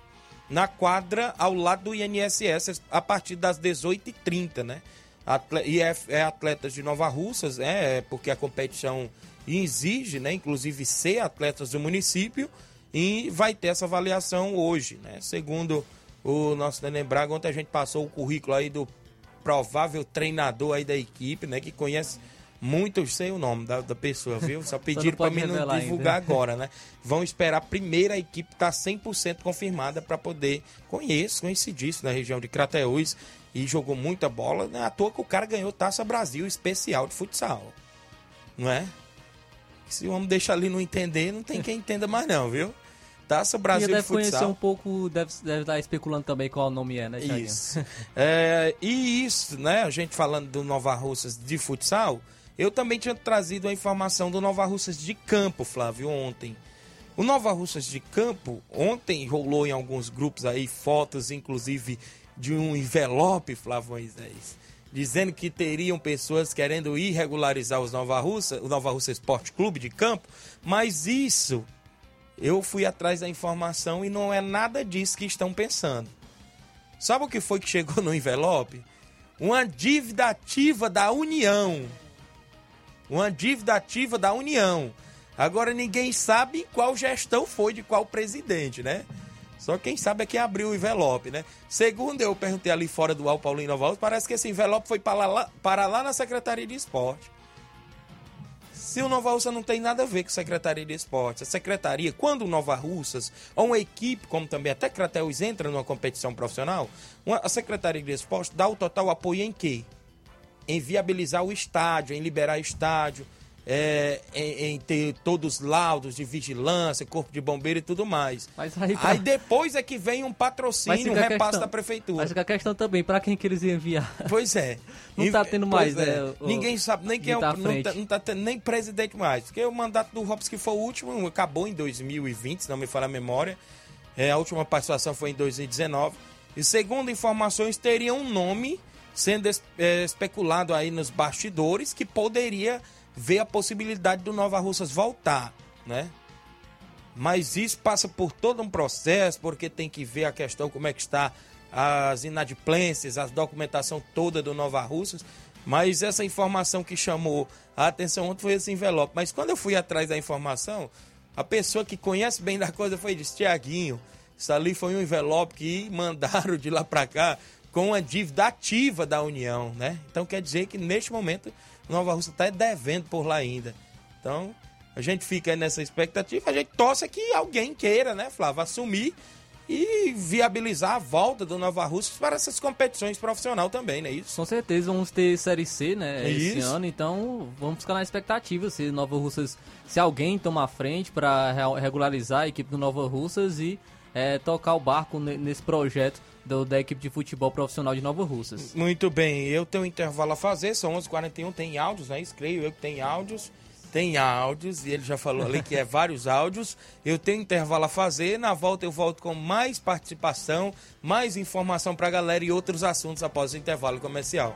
na quadra ao lado do INSS a partir das 18h30, né? E é, é atletas de Nova Russas, né? É porque a competição exige, né? Inclusive ser atletas do município e vai ter essa avaliação hoje, né? Segundo o nosso Neném Braga, ontem a gente passou o currículo aí do provável treinador aí da equipe, né? Que conhece muito, eu sei o nome da, da pessoa, viu? Só pediram para mim não revelar ainda. divulgar agora, né? Vão esperar a primeira equipe estar 100% confirmada para poder. Conheço, conhecidíssimo na região de Crateús e jogou muita bola. Não é à toa que o cara ganhou Taça Brasil especial de futsal. Não é? Se o homem deixa ali não entender, não tem quem entenda mais não, viu? Taça E Brasil de deve conhecer futsal. um pouco, deve, deve estar especulando também qual o nome é, né? Isso. É, e isso, né? A gente falando do Nova Russas de futsal, eu também tinha trazido a informação do Nova Russas de campo, Flávio, ontem. O Nova Russas de campo, ontem rolou em alguns grupos aí fotos, inclusive, de um envelope, Flávio Moisés, dizendo que teriam pessoas querendo irregularizar os Nova Russa, o Nova Russa Esporte Clube de campo, mas isso eu fui atrás da informação e não é nada disso que estão pensando. Sabe o que foi que chegou no envelope? Uma dívida ativa da União. Uma dívida ativa da União. Agora ninguém sabe qual gestão foi de qual presidente, né? Só quem sabe é quem abriu o envelope, né? Segundo eu perguntei ali fora do Al Nova Alves, parece que esse envelope foi para lá, para lá na Secretaria de Esporte. Se o Nova Russa não tem nada a ver com a Secretaria de Esportes, a Secretaria, quando o Nova Russas, ou uma equipe, como também até Crateus entra numa competição profissional, a Secretaria de Esportes dá o total apoio em quê? Em viabilizar o estádio, em liberar estádio, é, em, em ter todos os laudos de vigilância, corpo de bombeiro e tudo mais. Aí, Aí depois é que vem um patrocínio, um repasse questão- da prefeitura. Mas fica a questão também, pra quem que eles iam enviar? Pois é. Não E- tá tendo mais, é. né, o- Ninguém sabe nem quem é o. tá não, tá, não tá tendo nem presidente mais. Porque o mandato do Robson, que foi o último, acabou em 2020, se não me falha a memória. É, a última participação foi em 2019. E segundo informações, teria um nome sendo é, especulado aí nos bastidores que poderia ver a possibilidade do Nova Russas voltar, né? Mas isso passa por todo um processo, porque tem que ver a questão como é que está as inadimplências, a documentação toda do Nova Russas. Mas essa informação que chamou a atenção ontem foi esse envelope. Mas quando eu fui atrás da informação, a pessoa que conhece bem da coisa foi disse, Tiaguinho, isso ali foi um envelope que mandaram de lá para cá com a dívida ativa da União, né? Então quer dizer que neste momento Nova Rússia está devendo por lá ainda. Então a gente fica nessa expectativa, a gente torce que alguém queira, né, Flávio, assumir e viabilizar a volta do Nova Rússia para essas competições profissional também, né? Isso. Com certeza vamos ter Série C, né, Isso. esse ano, então vamos ficar na expectativa se Nova Russas, se alguém tomar frente para regularizar a equipe do Nova Russas e é, tocar o barco ne- nesse projeto do- da equipe de futebol profissional de Nova Russas. Muito bem, eu tenho um intervalo a fazer, são 11h41, tem áudios, né? Isso creio eu que tem áudios. Tem áudios, e ele já falou ali que é vários áudios. Eu tenho intervalo a fazer, na volta eu volto com mais participação, mais informação pra galera e outros assuntos após o intervalo comercial.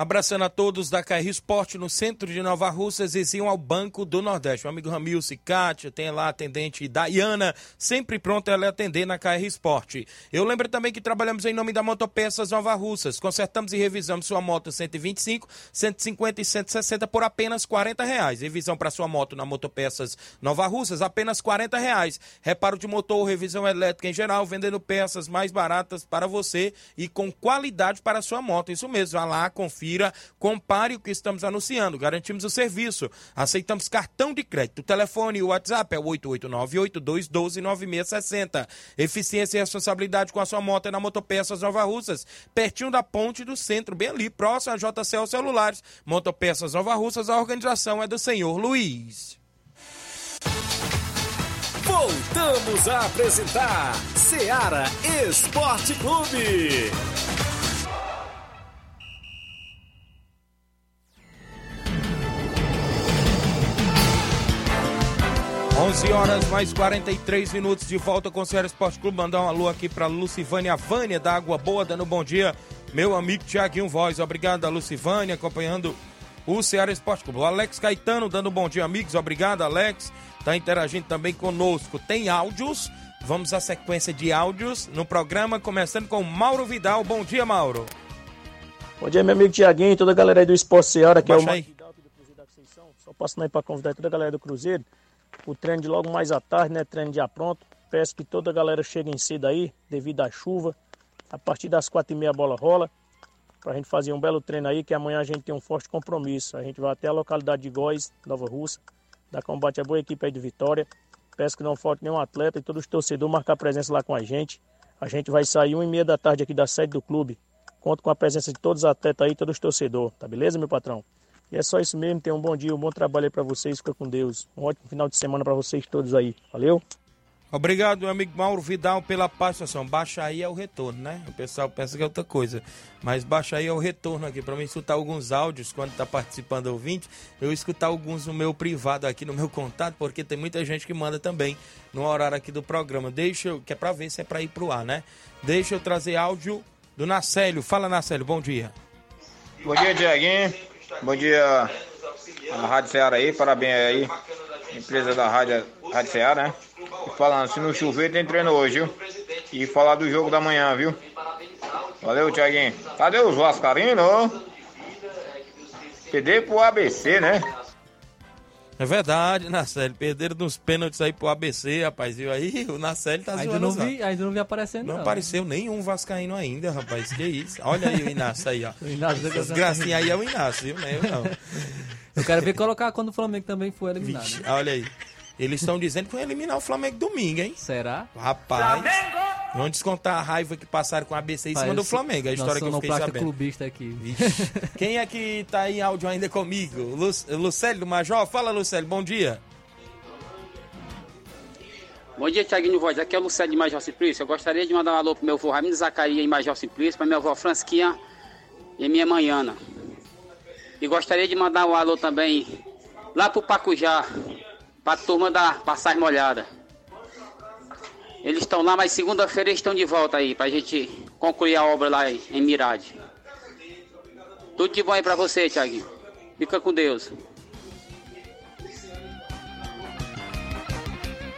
Abraçando a todos da KR Esporte no centro de Nova Russas e ao Banco do Nordeste. Meu amigo Ramilson e Kátia, tem lá a atendente Dayana, sempre pronta ela atender na KR Esporte. Eu lembro também que trabalhamos em nome da Motopeças Nova Russas. Consertamos e revisamos sua moto 125, 150 e 160 por apenas 40 reais. Revisão para sua moto na Motopeças Nova Russas, apenas 40 reais. Reparo de motor, revisão elétrica em geral, vendendo peças mais baratas para você e com qualidade para sua moto. Isso mesmo, vá lá, confira, compare o que estamos anunciando. Garantimos o serviço. Aceitamos cartão de crédito. O telefone e o WhatsApp é o 889-8212-9660. Eficiência e responsabilidade com a sua moto é na Motopeças Nova Russas, pertinho da ponte do centro, bem ali, próximo a JCL Celulares. Motopeças Nova Russas, a organização é do senhor Luiz. Voltamos a apresentar Seara Esporte Clube. 11 horas mais 43 minutos de volta com o Ceará Esporte Clube. Mandar um alô aqui para Lucivânia Vânia da Água Boa, dando bom dia. Meu amigo Tiaguinho Voz, obrigado a Lucivânia acompanhando o Ceará Esporte Clube. O Alex Caetano dando bom dia, amigos. Obrigado, Alex. Tá interagindo também conosco. Tem áudios. Vamos à sequência de áudios no programa, começando com Mauro Vidal. Bom dia, Mauro. Bom dia, meu amigo Tiaguinho, toda a galera aí do Esporte que é o Baixa aí. Vidal aqui do Cruzeiro da Conceição. Só passando aí para convidar toda a galera do Cruzeiro. O treino de logo mais à tarde, né? Treino já pronto. Peço que toda a galera chegue em cedo aí, devido à chuva. A partir das quatro e meia a bola rola. Pra gente fazer um belo treino aí, que amanhã a gente tem um forte compromisso. A gente vai até a localidade de Góis, Nova Russa, dar combate a boa equipe aí de Vitória. Peço que não falte nenhum atleta e todos os torcedores marcar presença lá com a gente. A gente vai sair uma e meia da tarde aqui da sede do clube. Conto com a presença de todos os atletas aí, todos os torcedores, tá beleza, meu patrão? E é só isso mesmo, tenham um bom dia, um bom trabalho aí pra vocês, fica com Deus. Um ótimo final de semana pra vocês todos aí. Valeu? Obrigado, meu amigo Mauro Vidal, pela participação. Baixa aí é o retorno, né? O pessoal pensa que é outra coisa. Mas baixa aí é o retorno aqui. Para mim escutar alguns áudios quando tá participando ouvinte, eu escutar alguns no meu privado aqui, no meu contato, porque tem muita gente que manda também no horário aqui do programa. Deixa eu, que é pra ver se é pra ir pro ar, né? Deixa eu trazer áudio do Nacélio. Fala, Nacélio, bom dia. Bom dia, Tiaguinho. Bom dia à Rádio Ceará aí, parabéns aí. Empresa da Rádio, Rádio Ceará, né? Falando, se não chover, tem treino hoje, viu? E falar do jogo da manhã, viu? Valeu, Tiaguinho. Cadê os Vascarinos? Perder pro ABC, né? É verdade, Nacélio. Perderam nos pênaltis aí pro ABC, rapaz. Viu aí? O Nacélio tá Ainda zoando não, vi, ainda não vi aparecendo, Não não. apareceu nenhum vascaíno ainda, rapaz. Que isso? Olha aí o Inácio aí, ó. O Inácio Essas essa- gracinhas aí é o Inácio, viu? Não é eu não. Eu quero ver colocar quando o Flamengo também for eliminado. Vixe, né? olha aí. Eles estão dizendo que vão eliminar o Flamengo domingo, hein? Será? Rapaz, vão descontar a raiva que passaram com a ABC em cima do Flamengo. A história que eu fiquei sabendo. clubista aqui. Vixe. Quem é que tá em áudio ainda comigo? Lu Lucélio do Major? Fala, Lucélio, bom dia. Bom dia, Tiaguinho Voz. Aqui é o Lucélio de Major Simplício. Eu gostaria de mandar um alô pro meu avô Ramiro Zacaria em Major Simplício, pra minha avó Fransquinha e minha mãe Ana. E gostaria de mandar um alô também lá pro Pacujá, pra turma da Passagem Molhada. Eles estão lá, mas segunda-feira eles estão de volta aí, pra gente concluir a obra lá em Mirade. Tudo de bom aí pra você, Tiaguinho. Fica com Deus.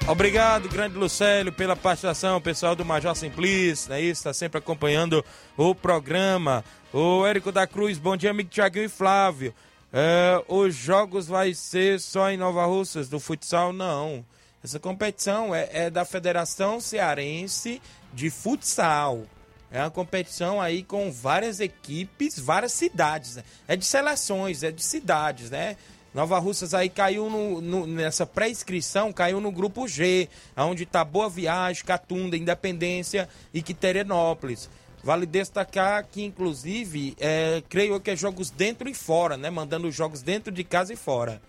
Obrigado, grande Lucélio, pela participação, pessoal do Major Simplício, né? Está sempre acompanhando o programa. O Érico da Cruz, bom dia, amigo Tiaguinho e Flávio. É, os jogos vai ser só em Nova Russas, do futsal? Não. Essa competição é, é da Federação Cearense de Futsal. É uma competição aí com várias equipes, várias cidades. Né? É de seleções, é de cidades, né? Nova Russas aí caiu no, no, nessa pré-inscrição, caiu no grupo G, onde está Boa Viagem, Catunda, Independência e Quiterenópolis. Vale destacar que, inclusive, é, creio que é jogos dentro e fora, né? Mandando jogos dentro de casa e fora.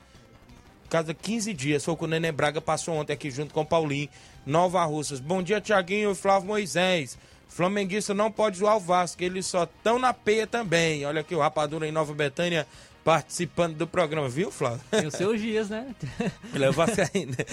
Casa 15 dias, foi o que o Nenê Braga passou ontem aqui junto com o Paulinho, Nova Russas. Bom dia, Tiaguinho e Flávio Moisés. Flamenguista não pode zoar o Vasco, eles só estão na peia também. Olha aqui o Rapadura em Nova Betânia participando do programa, viu, Flávio? Tem os seus dias, né? Ele é o ainda.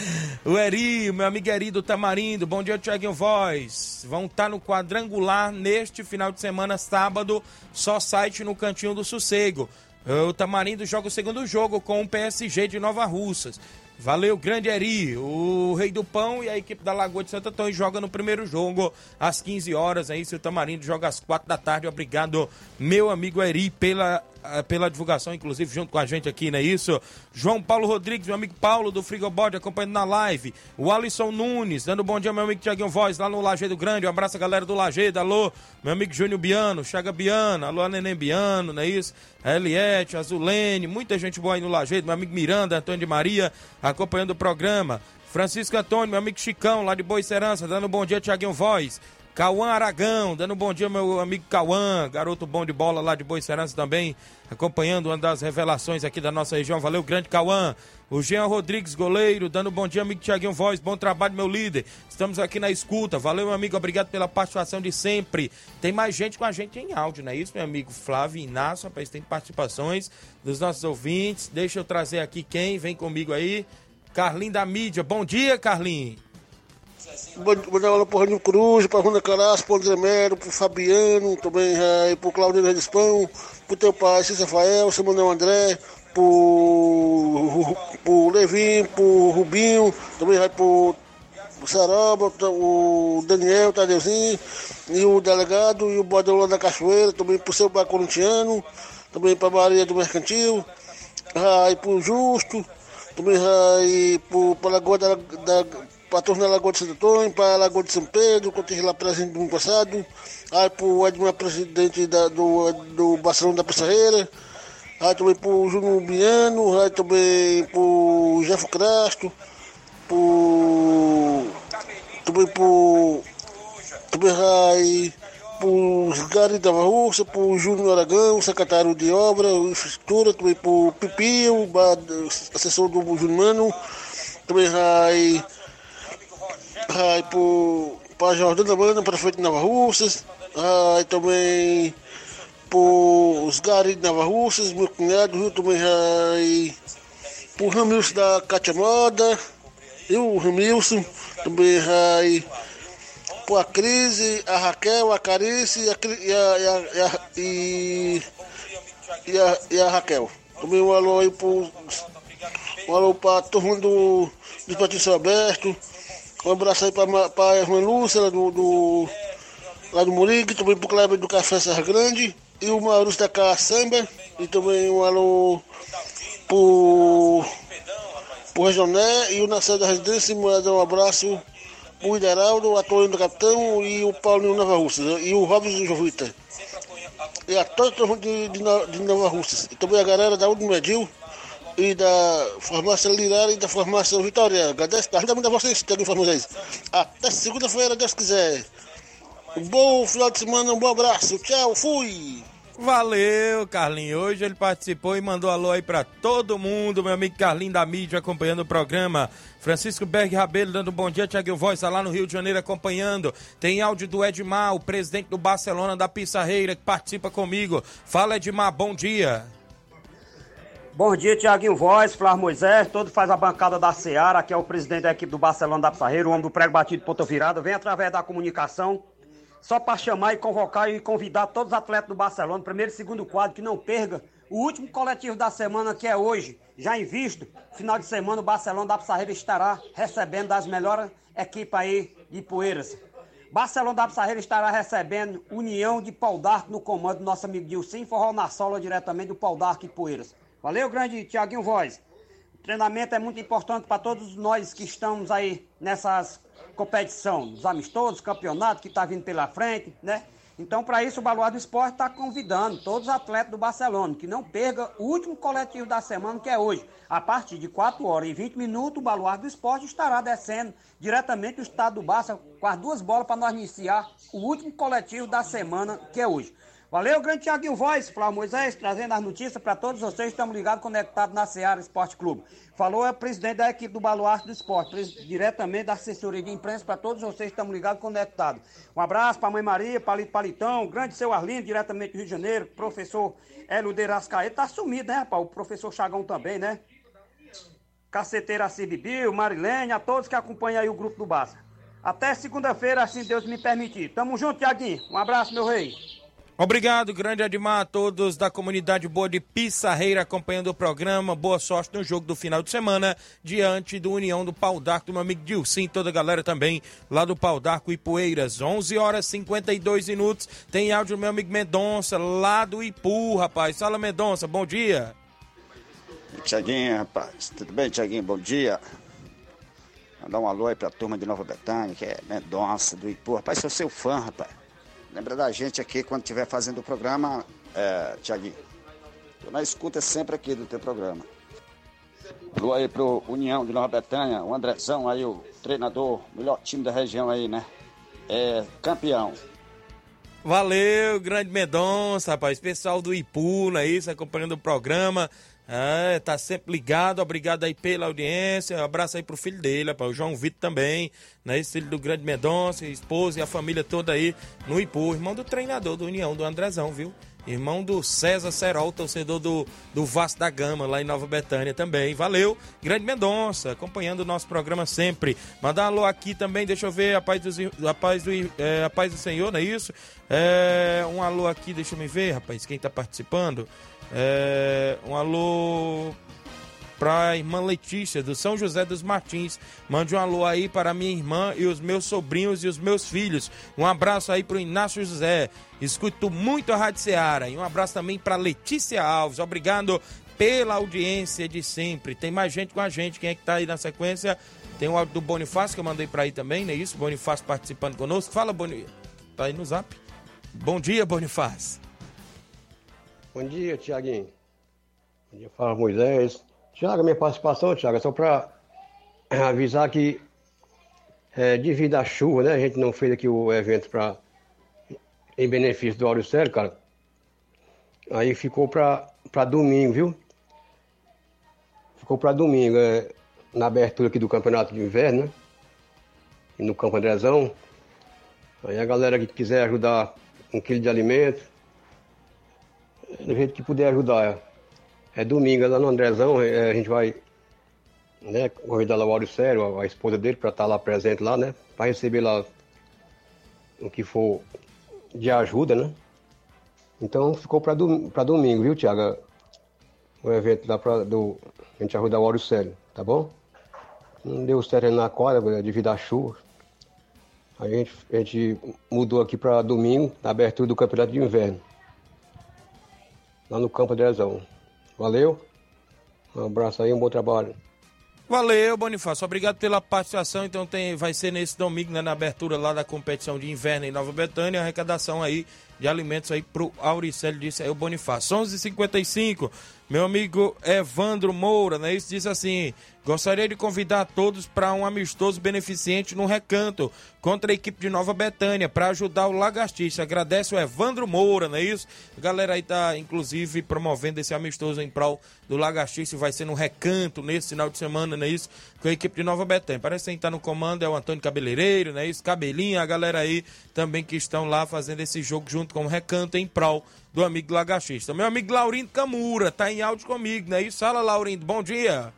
O Eri, meu amigo Eri do Tamarindo, bom dia, Tiaguinho Voz. Vão estar tá no quadrangular neste final de semana, sábado, só site no Cantinho do Sossego. O Tamarindo joga o segundo jogo com o PSG de Nova Russas. Valeu, grande Eri. O Rei do Pão e a equipe da Lagoa de Santo Antônio joga no primeiro jogo às 15 horas. Aí, o Tamarindo joga às 4 da tarde. Obrigado, meu amigo Eri, pela pela divulgação, inclusive junto com a gente aqui, não é isso? João Paulo Rodrigues, meu amigo Paulo do Frigobode, acompanhando na live. O Alisson Nunes, dando bom dia, meu amigo Tiaguinho Voz, lá no Lajeado Grande. Um abraço galera do Lajeado, alô, meu amigo Júnior Biano, Chaga Biano, alô, Neném Biano, não é isso? A Eliette, Azulene, muita gente boa aí no Lajeado, meu amigo Miranda, Antônio de Maria, acompanhando o programa. Francisco Antônio, meu amigo Chicão, lá de Boa Serança, dando bom dia, Tiaguinho Voz. Cauã Aragão, dando um bom dia, meu amigo Cauã, garoto bom de bola lá de Boa Serança também, acompanhando uma das revelações aqui da nossa região. Valeu, grande Cauã. O Jean Rodrigues, goleiro, dando um bom dia, amigo Tiaguinho Voz. Bom trabalho, meu líder. Estamos aqui na escuta. Valeu, meu amigo. Obrigado pela participação de sempre. Tem mais gente com a gente em áudio, não é isso, meu amigo Flávio Inácio? Rapaz, tem participações dos nossos ouvintes. Deixa eu trazer aqui quem vem comigo aí. Carlinho da mídia. Bom dia, Carlinho. Vou dar aula pro Rânio Cruz, pra Runa Caraço, pro André Mero, pro Fabiano, também é, pro Claudino Redispão, pro teu pai, Cícero Rafael, seu Manuel André, pro, pro Levin, pro Rubinho, também vai pro Saroba, o Daniel, o Tadeuzinho, e o delegado, e o Badolão da Cachoeira, também pro seu bar corintiano, também pra Maria do Mercantil, aí pro Justo, também aí pro, pra Lagoa da, da para tornar Lagoa de Santo Antônio, para Lagoa de São Pedro, que lá presente no ano passado, aí para o Edmar, presidente da, do, do Barcelona da Pissarreira, aí também para o Júnior Biano, aí também para o Jeff Crasto, pro, também para também aí para os Gary da Russa, para o Júnior Aragão, secretário de obra, infraestrutura, também para o Pipi, o assessor do Júnior Mano, também aí por, para Jordana Banda, prefeito de Nova Russas. Ai, também por os Gari de Nova Russas, meu cunhado, Rio também ai, por Ramilson da Cátia Moda. Eu, Ramilson, também ai, por a Crise, a Raquel, a Carice e a, e a, e a, e, e a, e a Raquel. Também um alô aí por um alô para a turma do, Patrício Aberto. Um abraço aí para a irmã Lúcia, lá do, do, lá do Murique, também para o Kleber do Café Serra Grande, e o Maurício da Caçamba, e também um alô para o Regioné e o Nascer da Residência, mandar um abraço para o Ideraldo, o Antônio do Capitão e o Paulinho Nova Russa, e o Robson Jovita. E a toda a de, de, de Nova Russa. E também a galera da Udo Medil, e da farmácia Lirar e da farmácia Vitória. Agradeço, ajuda muito a vocês, Tiaguinho Formoseis. Até segunda-feira, Deus quiser. Um bom final de semana, um bom abraço. Tchau, fui! Valeu, Carlinhos. Hoje ele participou e mandou alô aí pra todo mundo. Meu amigo Carlinhos da mídia acompanhando o programa. Francisco Berg Rabelo dando bom dia. Tiago Voz tá lá no Rio de Janeiro acompanhando. Tem áudio do Edmar, o presidente do Barcelona da Pissarreira, que participa comigo. Fala, Edmar, bom dia. Bom dia, Tiaguinho Voz, Flávio Moisés, todo faz a bancada da Seara, que é o presidente da equipe do Barcelona da Pissarreira, o homem do prego batido ponta virada, vem através da comunicação só para chamar e convocar e convidar todos os atletas do Barcelona, primeiro e segundo quadro, que não perca o último coletivo da semana, que é hoje, já em visto. Final de semana, o Barcelona da Pissarreira estará recebendo das melhores equipes aí de Poeiras. Barcelona da Pissarreira estará recebendo União de Pau d'Arco no comando do nosso amigo Dilcim, forró na sola diretamente do Pau d'Arco e Poeiras. Valeu, grande Tiaguinho Voz. O treinamento é muito importante para todos nós que estamos aí nessas competição, dos amistosos, campeonato que está vindo pela frente, né? Então, para isso, o Baluar do Esporte está convidando todos os atletas do Barcelona que não perca o último coletivo da semana, que é hoje. A partir de 4 horas e 20 minutos, o Baluar do Esporte estará descendo diretamente do estado do Barça com as duas bolas para nós iniciar o último coletivo da semana, que é hoje. Valeu, grande Tiaguinho Voz, Flávio Moisés, trazendo as notícias para todos vocês. Estamos ligados, conectados na Seara Esporte Clube. Falou é o presidente da equipe do Baluarte do Esporte, diretamente da assessoria de imprensa para todos vocês. Estamos ligados, conectados. Um abraço para a mãe Maria, Palito Palitão, grande seu Arlindo, diretamente do Rio de Janeiro, professor Hélio Derascaeta. Tá sumido, né, rapaz? O professor Chagão também, né? Caceteira Cibibil, Marilene, a todos que acompanham aí o grupo do Barça. Até segunda-feira, assim Deus me permitir. Tamo junto, Tiaguinho. Um abraço, meu rei. Obrigado, grande Admar, a todos da comunidade boa de Pissarreira acompanhando o programa. Boa sorte no jogo do final de semana, diante do União do Pau d'Arco, do meu amigo Dilcim, toda a galera também lá do Pau d'Arco Poeiras. 11 horas e 52 minutos. Tem áudio do meu amigo Mendonça, lá do Ipu, rapaz. Fala, Mendonça, bom dia. Tiaguinho, rapaz. Tudo bem, Tiaguinho? Bom dia. Mandar um alô aí pra turma de Nova Betânia, que é Mendonça, do Ipu. Rapaz, sou seu fã, rapaz. Lembra da gente aqui quando estiver fazendo o programa, é, Tiaguinho. Tô na escuta sempre aqui do teu programa. Alô aí pro União de Nova Betânia, o Andrezão aí, o treinador, melhor time da região aí, né? É campeão. Valeu, grande Mendonça, rapaz. Pessoal do Ipu, não é isso? Acompanhando o programa. É, tá sempre ligado, obrigado aí pela audiência. Um abraço aí pro filho dele, para o João Vitor também, né? Esse filho do Grande Mendonça, esposa e a família toda aí no Ipu, irmão do treinador do União, do Andrezão, viu? Irmão do César Serol, torcedor do, do Vasco da Gama, lá em Nova Betânia também. Valeu, Grande Mendonça, acompanhando o nosso programa sempre. Mandar um alô aqui também, deixa eu ver, a paz do, a paz do, é, a paz do Senhor, não é isso? É, um alô aqui, deixa eu me ver, rapaz, quem tá participando. É, um alô para a irmã Letícia, do São José dos Martins. Mande um alô aí para minha irmã e os meus sobrinhos e os meus filhos. Um abraço aí para o Inácio José. Escuto muito a Rádio Seara. E um abraço também para Letícia Alves. Obrigado pela audiência de sempre. Tem mais gente com a gente. Quem é que está aí na sequência? Tem o áudio do Bonifácio que eu mandei para aí também, não é isso? Bonifácio participando conosco. Fala, Bonifácio. Tá aí no zap. Bom dia, Bonifácio. Bom dia, Tiaguinho. Bom dia, fala Moisés. Tiago, minha participação, Tiago, é só para avisar que é, devido à chuva, né? A gente não fez aqui o evento pra, em benefício do Áureo Sério, cara. Aí ficou para domingo, viu? Ficou para domingo, é, na abertura aqui do campeonato de inverno, né? E no Campo Andrezão. Aí a galera que quiser ajudar um quilo de alimento, do jeito que puder ajudar. É domingo, é lá no Andrezão, é, a gente vai né, convidar lá o Áureo Sério, a, a esposa dele, para estar tá lá presente lá, né? Para receber lá o que for de ajuda, né? Então ficou para dom, domingo, viu, Tiago? O evento lá para do, a gente ajudar o Áureo Sério, tá bom? Não deu certo na corda devido à chuva. A gente, a gente mudou aqui para domingo, na abertura do campeonato de inverno lá no Campo de Lesão. Valeu, um abraço aí, um bom trabalho. Valeu, Bonifácio. Obrigado pela participação. Então tem, vai ser nesse domingo, né, na abertura lá da competição de inverno em Nova Betânia, a arrecadação aí de alimentos aí pro Auricélio, disse aí o Bonifácio. 11:55 meu amigo Evandro Moura, né? Isso diz assim: gostaria de convidar todos para um amistoso beneficente no recanto contra a equipe de Nova Betânia para ajudar o Lagartixa. Agradece o Evandro Moura, não é isso? A galera aí tá, inclusive, promovendo esse amistoso em prol do Lagartixa. Vai ser no recanto nesse final de semana, não é isso? Com a equipe de Nova Betânia. Parece que quem tá no comando é o Antônio Cabeleireiro, não é isso? Cabelinho, a galera aí também que estão lá fazendo esse jogo junto com o recanto em prol do amigo Lagartista. Meu amigo Laurindo Camura tá em áudio comigo, né? Isso, fala Laurindo, bom dia.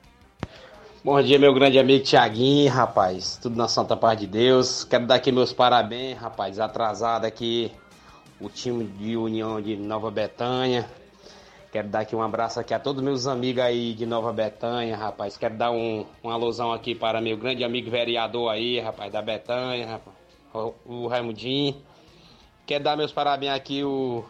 Bom dia, meu grande amigo Tiaguinho, rapaz. Tudo na santa paz de Deus. Quero dar aqui meus parabéns, rapaz. Atrasado aqui o time de União de Nova Betânia. Quero dar aqui um abraço aqui a todos meus amigos aí de Nova Betânia, rapaz. Quero dar um, uma alusão aqui para meu grande amigo vereador aí, rapaz, da Betânia, rapaz, o, o Raimundinho. Quero dar meus parabéns aqui o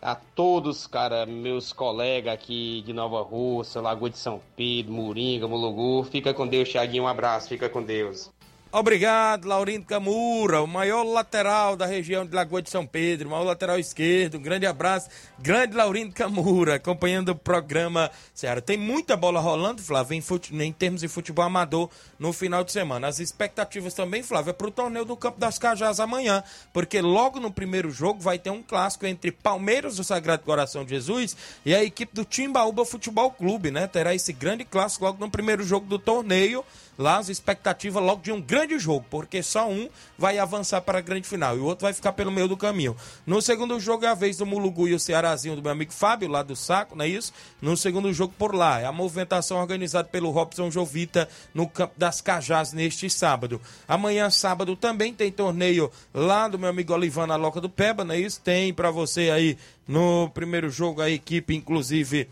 a todos, cara, meus colegas aqui de Nova Rússia, Lagoa de São Pedro, Moringa, Mulugu. Fica com Deus, Thiaguinho. Um abraço, fica com Deus. Obrigado, Laurindo Camura, o maior lateral da região de Lagoa de São Pedro, o maior lateral esquerdo. Um grande abraço, grande Laurindo Camura, acompanhando o programa Ceará. Tem muita bola rolando, Flávio, em, fute... em termos de futebol amador no final de semana. As expectativas também, Flávio, é para o torneio do Campo das Cajás amanhã, porque logo no primeiro jogo vai ter um clássico entre Palmeiras do Sagrado Coração de Jesus e a equipe do Timbaúba Futebol Clube, né? Terá esse grande clássico logo no primeiro jogo do torneio lá as expectativas logo de um grande jogo, porque só um vai avançar para a grande final e o outro vai ficar pelo meio do caminho. No segundo jogo é a vez do Mulugu e o Cearazinho do meu amigo Fábio, lá do Saco, não é isso? No segundo jogo por lá. É a movimentação organizada pelo Robson Jovita no Campo das Cajás neste sábado. Amanhã, sábado, também tem torneio lá do meu amigo Olivan na Loca do Peba, não é isso? Tem para você aí no primeiro jogo a equipe, inclusive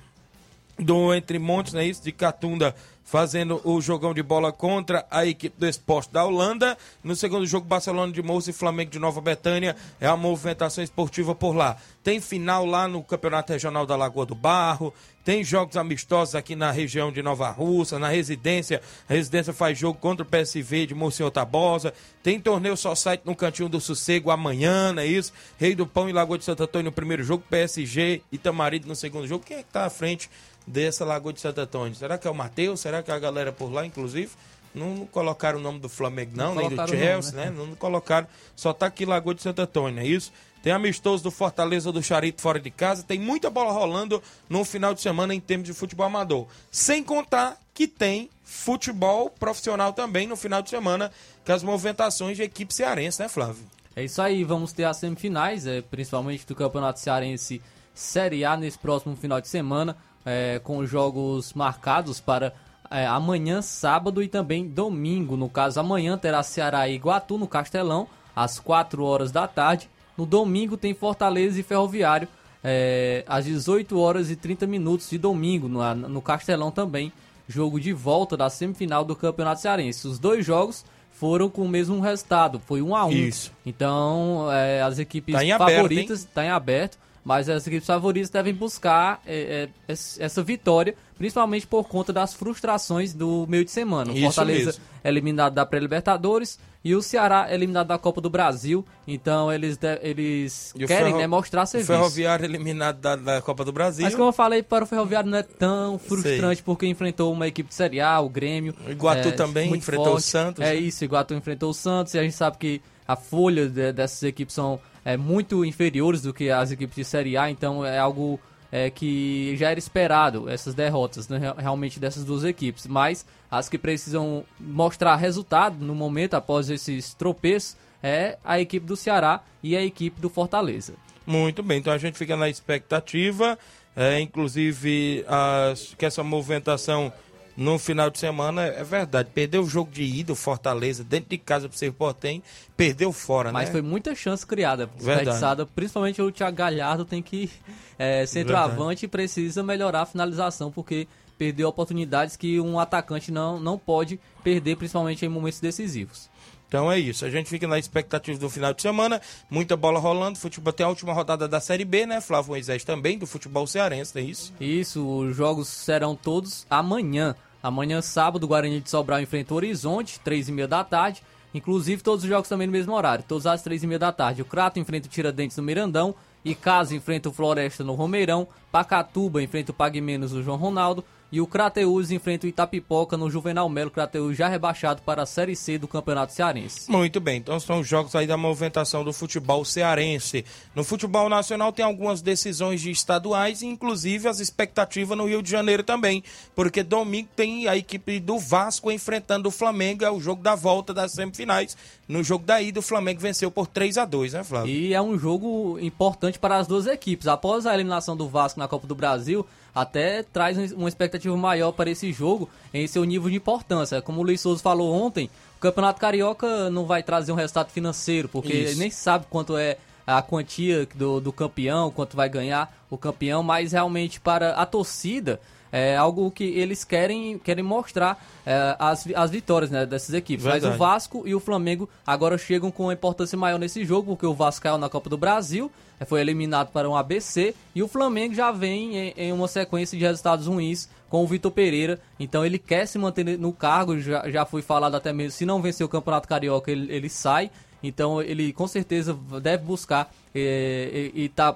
do Entre Montes, não é isso? De Catunda fazendo o jogão de bola contra a equipe do esporte da Holanda. No segundo jogo, Barcelona de Moça e Flamengo de Nova Betânia. É a movimentação esportiva por lá. Tem final lá no Campeonato Regional da Lagoa do Barro. Tem jogos amistosos aqui na região de Nova Russa, na residência. A residência faz jogo contra o PSV de Monsenhor Tabosa. Tem torneio só site no Cantinho do Sossego amanhã, não é isso? Rei do Pão e Lagoa de Santo Antônio no primeiro jogo, PSG e Tamarido no segundo jogo. Quem é que tá à frente dessa Lagoa de Santo Antônio. Será que é o Matheus? Será que é a galera por lá, inclusive? Não, não colocaram o nome do Flamengo, não, não nem do Chelsea, nome, né? né? Não colocaram. Só tá aqui Lagoa de Santo Antônio, é isso? Tem amistoso do Fortaleza do Charito fora de casa. Tem muita bola rolando no final de semana em termos de futebol amador. Sem contar que tem futebol profissional também no final de semana, com as movimentações de equipe cearense, né, Flávio? É isso aí, vamos ter as semifinais, é, principalmente do Campeonato Cearense Série A nesse próximo final de semana é, com jogos marcados para é, amanhã, sábado e também domingo. No caso, amanhã terá Ceará e Iguatu no Castelão, às 4 horas da tarde. No domingo tem Fortaleza e Ferroviário, é, às 18 horas e 30 minutos de domingo, no, no Castelão também. Jogo de volta da semifinal do Campeonato Cearense. Os dois jogos foram com o mesmo resultado, foi 1 um a 1 um. Isso. Então, é, as equipes tá favoritas estão tá em aberto mas as equipes favoritas devem buscar é, é, essa vitória, principalmente por conta das frustrações do meio de semana. O Isso Fortaleza mesmo. eliminado da pré-libertadores e o Ceará eliminado da Copa do Brasil. Então eles, eles querem ferro... né, mostrar serviço. O Ferroviário eliminado da, da, Copa do Brasil. Mas como eu falei, para o Ferroviário não é tão frustrante Sei. porque enfrentou uma equipe de Série A, o Grêmio. O Iguatu é, também enfrentou forte. o Santos. É isso, o Iguatu enfrentou o Santos e a gente sabe que a folha de, dessas equipes são é, muito inferiores do que as equipes de Série A, então é algo é, que já era esperado, essas derrotas né, realmente dessas duas equipes. Mas as que precisam mostrar resultado no momento após esses tropeços é a equipe do Ceará e a equipe do Fortaleza. Muito bem, então a gente fica na expectativa, é, inclusive as, que essa movimentação no final de semana, é verdade. Perdeu o jogo de ida, o Fortaleza, dentro de casa pro Cerro Portem, perdeu fora, Mas né? foi muita chance criada, desperdiçada. Principalmente o Thiago Galhardo tem que é, centroavante e precisa melhorar a finalização, porque perdeu oportunidades que um atacante não, não pode perder, principalmente em momentos decisivos. Então é isso. A gente fica na expectativa do final de semana. Muita bola rolando. Futebol tem a última rodada da Série B, né? Flávio Moisés também, do futebol cearense, é isso? Isso. Os jogos serão todos amanhã. Amanhã, sábado, o Guarani de Sobral enfrenta o Horizonte, três e meia da tarde. Inclusive todos os jogos também no mesmo horário, todos às três e meia da tarde. O Crato enfrenta o Tiradentes no Mirandão, Icasa enfrenta o Floresta no Romeirão, Pacatuba enfrenta o Pague Menos no João Ronaldo e o Crateus enfrenta o Itapipoca no Juvenal Melo, Crateus já rebaixado para a Série C do Campeonato Cearense. Muito bem, então são os jogos aí da movimentação do futebol cearense. No futebol nacional tem algumas decisões de estaduais, inclusive as expectativas no Rio de Janeiro também, porque domingo tem a equipe do Vasco enfrentando o Flamengo, é o jogo da volta das semifinais. No jogo da ida, o Flamengo venceu por 3 a 2 né, Flávio? E é um jogo importante para as duas equipes. Após a eliminação do Vasco na Copa do Brasil, até traz uma expectativa maior para esse jogo em seu nível de importância. Como o Luiz Souza falou ontem, o Campeonato Carioca não vai trazer um resultado financeiro, porque Isso. nem sabe quanto é a quantia do, do campeão, quanto vai ganhar o campeão, mas realmente para a torcida é algo que eles querem, querem mostrar é, as, as vitórias né, dessas equipes. Mas Verdade. o Vasco e o Flamengo agora chegam com uma importância maior nesse jogo, porque o Vasco caiu na Copa do Brasil, eh, foi eliminado para um ABC, e o Flamengo já vem em, em uma sequência de resultados ruins com o Vitor Pereira, então ele quer se manter no cargo, já, já foi falado até mesmo, se não vencer o Campeonato Carioca, ele, ele sai, então ele com certeza deve buscar eh, e está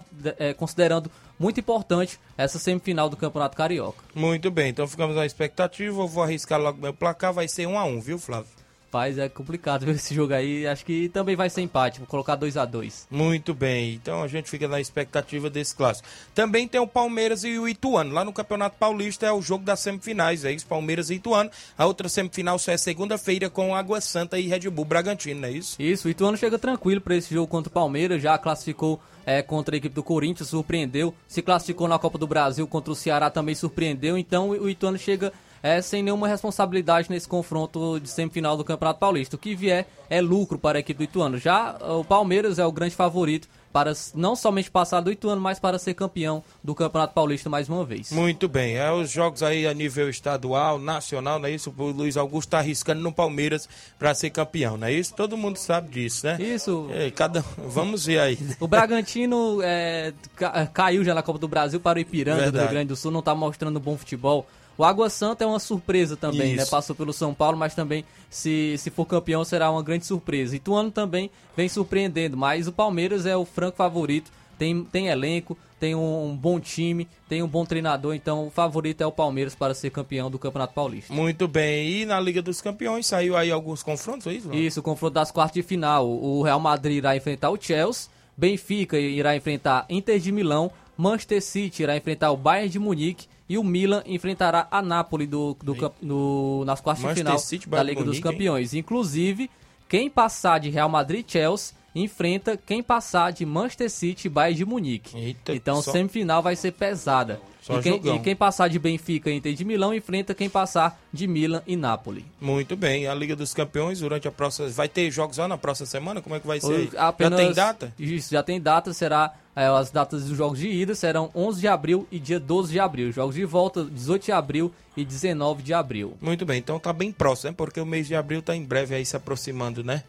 considerando muito importante essa semifinal do Campeonato Carioca. Muito bem, então ficamos na expectativa. Eu vou arriscar logo meu placar, vai ser 1 a 1 viu, Flávio? Rapaz, é complicado ver esse jogo aí. Acho que também vai ser empate. Vou colocar 2 a 2 Muito bem, então a gente fica na expectativa desse clássico. Também tem o Palmeiras e o Ituano. Lá no Campeonato Paulista é o jogo das semifinais, é isso? Palmeiras e Ituano. A outra semifinal só é segunda-feira com Água Santa e Red Bull Bragantino, não é isso? Isso, o Ituano chega tranquilo para esse jogo contra o Palmeiras. Já classificou é, contra a equipe do Corinthians, surpreendeu. Se classificou na Copa do Brasil contra o Ceará, também surpreendeu. Então o Ituano chega é, sem nenhuma responsabilidade nesse confronto de semifinal do Campeonato Paulista. O que vier é lucro para a equipe do Ituano. Já o Palmeiras é o grande favorito para não somente passar do Ituano, mas para ser campeão do Campeonato Paulista mais uma vez. Muito bem, é os jogos aí a nível estadual, nacional, não é isso? O Luiz Augusto está arriscando no Palmeiras para ser campeão, não é isso? Todo mundo sabe disso, né? Isso. É, cada... Vamos ver aí. O Bragantino é, ca- caiu já na Copa do Brasil para o Ipiranga do Verdade. Rio Grande do Sul, não está mostrando bom futebol. O Água Santa é uma surpresa também, né? Isso. Passou pelo São Paulo, mas também, se, se for campeão, será uma grande surpresa. Ituano também vem surpreendendo, mas o Palmeiras é o franco favorito. Tem, tem elenco, tem um, um bom time, tem um bom treinador, então o favorito é o Palmeiras para ser campeão do Campeonato Paulista. Muito bem, e na Liga dos Campeões saiu aí alguns confrontos, é isso? Isso, o confronto das quartas de final. O Real Madrid irá enfrentar o Chelsea, Benfica irá enfrentar Inter de Milão, Manchester City irá enfrentar o Bayern de Munique e o Milan enfrentará a Napoli do, do, no- nas quartas de final City, da Liga dos Munique, hein? Campeões. Inclusive, quem passar de Real Madrid e Chelsea enfrenta quem passar de Manchester City e Bayern de Munique. então, só- semifinal vai ser pesada. E quem, e quem passar de Benfica e Inter de Milão enfrenta quem passar de Milan e Napoli. Muito bem, a Liga dos Campeões durante a próxima. Vai ter jogos lá na próxima semana? Como é que vai ser? Apenas- Já tem data? Isso, já tem data. Será é, as datas dos jogos de ida serão 11 de abril e dia 12 de abril. Jogos de volta 18 de abril e 19 de abril. Muito bem, então tá bem próximo, né? Porque o mês de abril tá em breve aí se aproximando, né?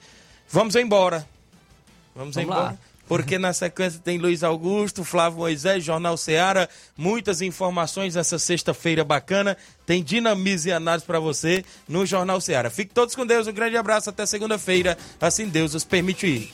Vamos embora. Vamos, Vamos embora. lá. Porque na sequência tem Luiz Augusto, Flávio Moisés, Jornal Seara, muitas informações essa sexta-feira bacana. Tem dinamismo e análise para você no Jornal Seara. Fique todos com Deus, um grande abraço até segunda-feira, assim Deus os permitir.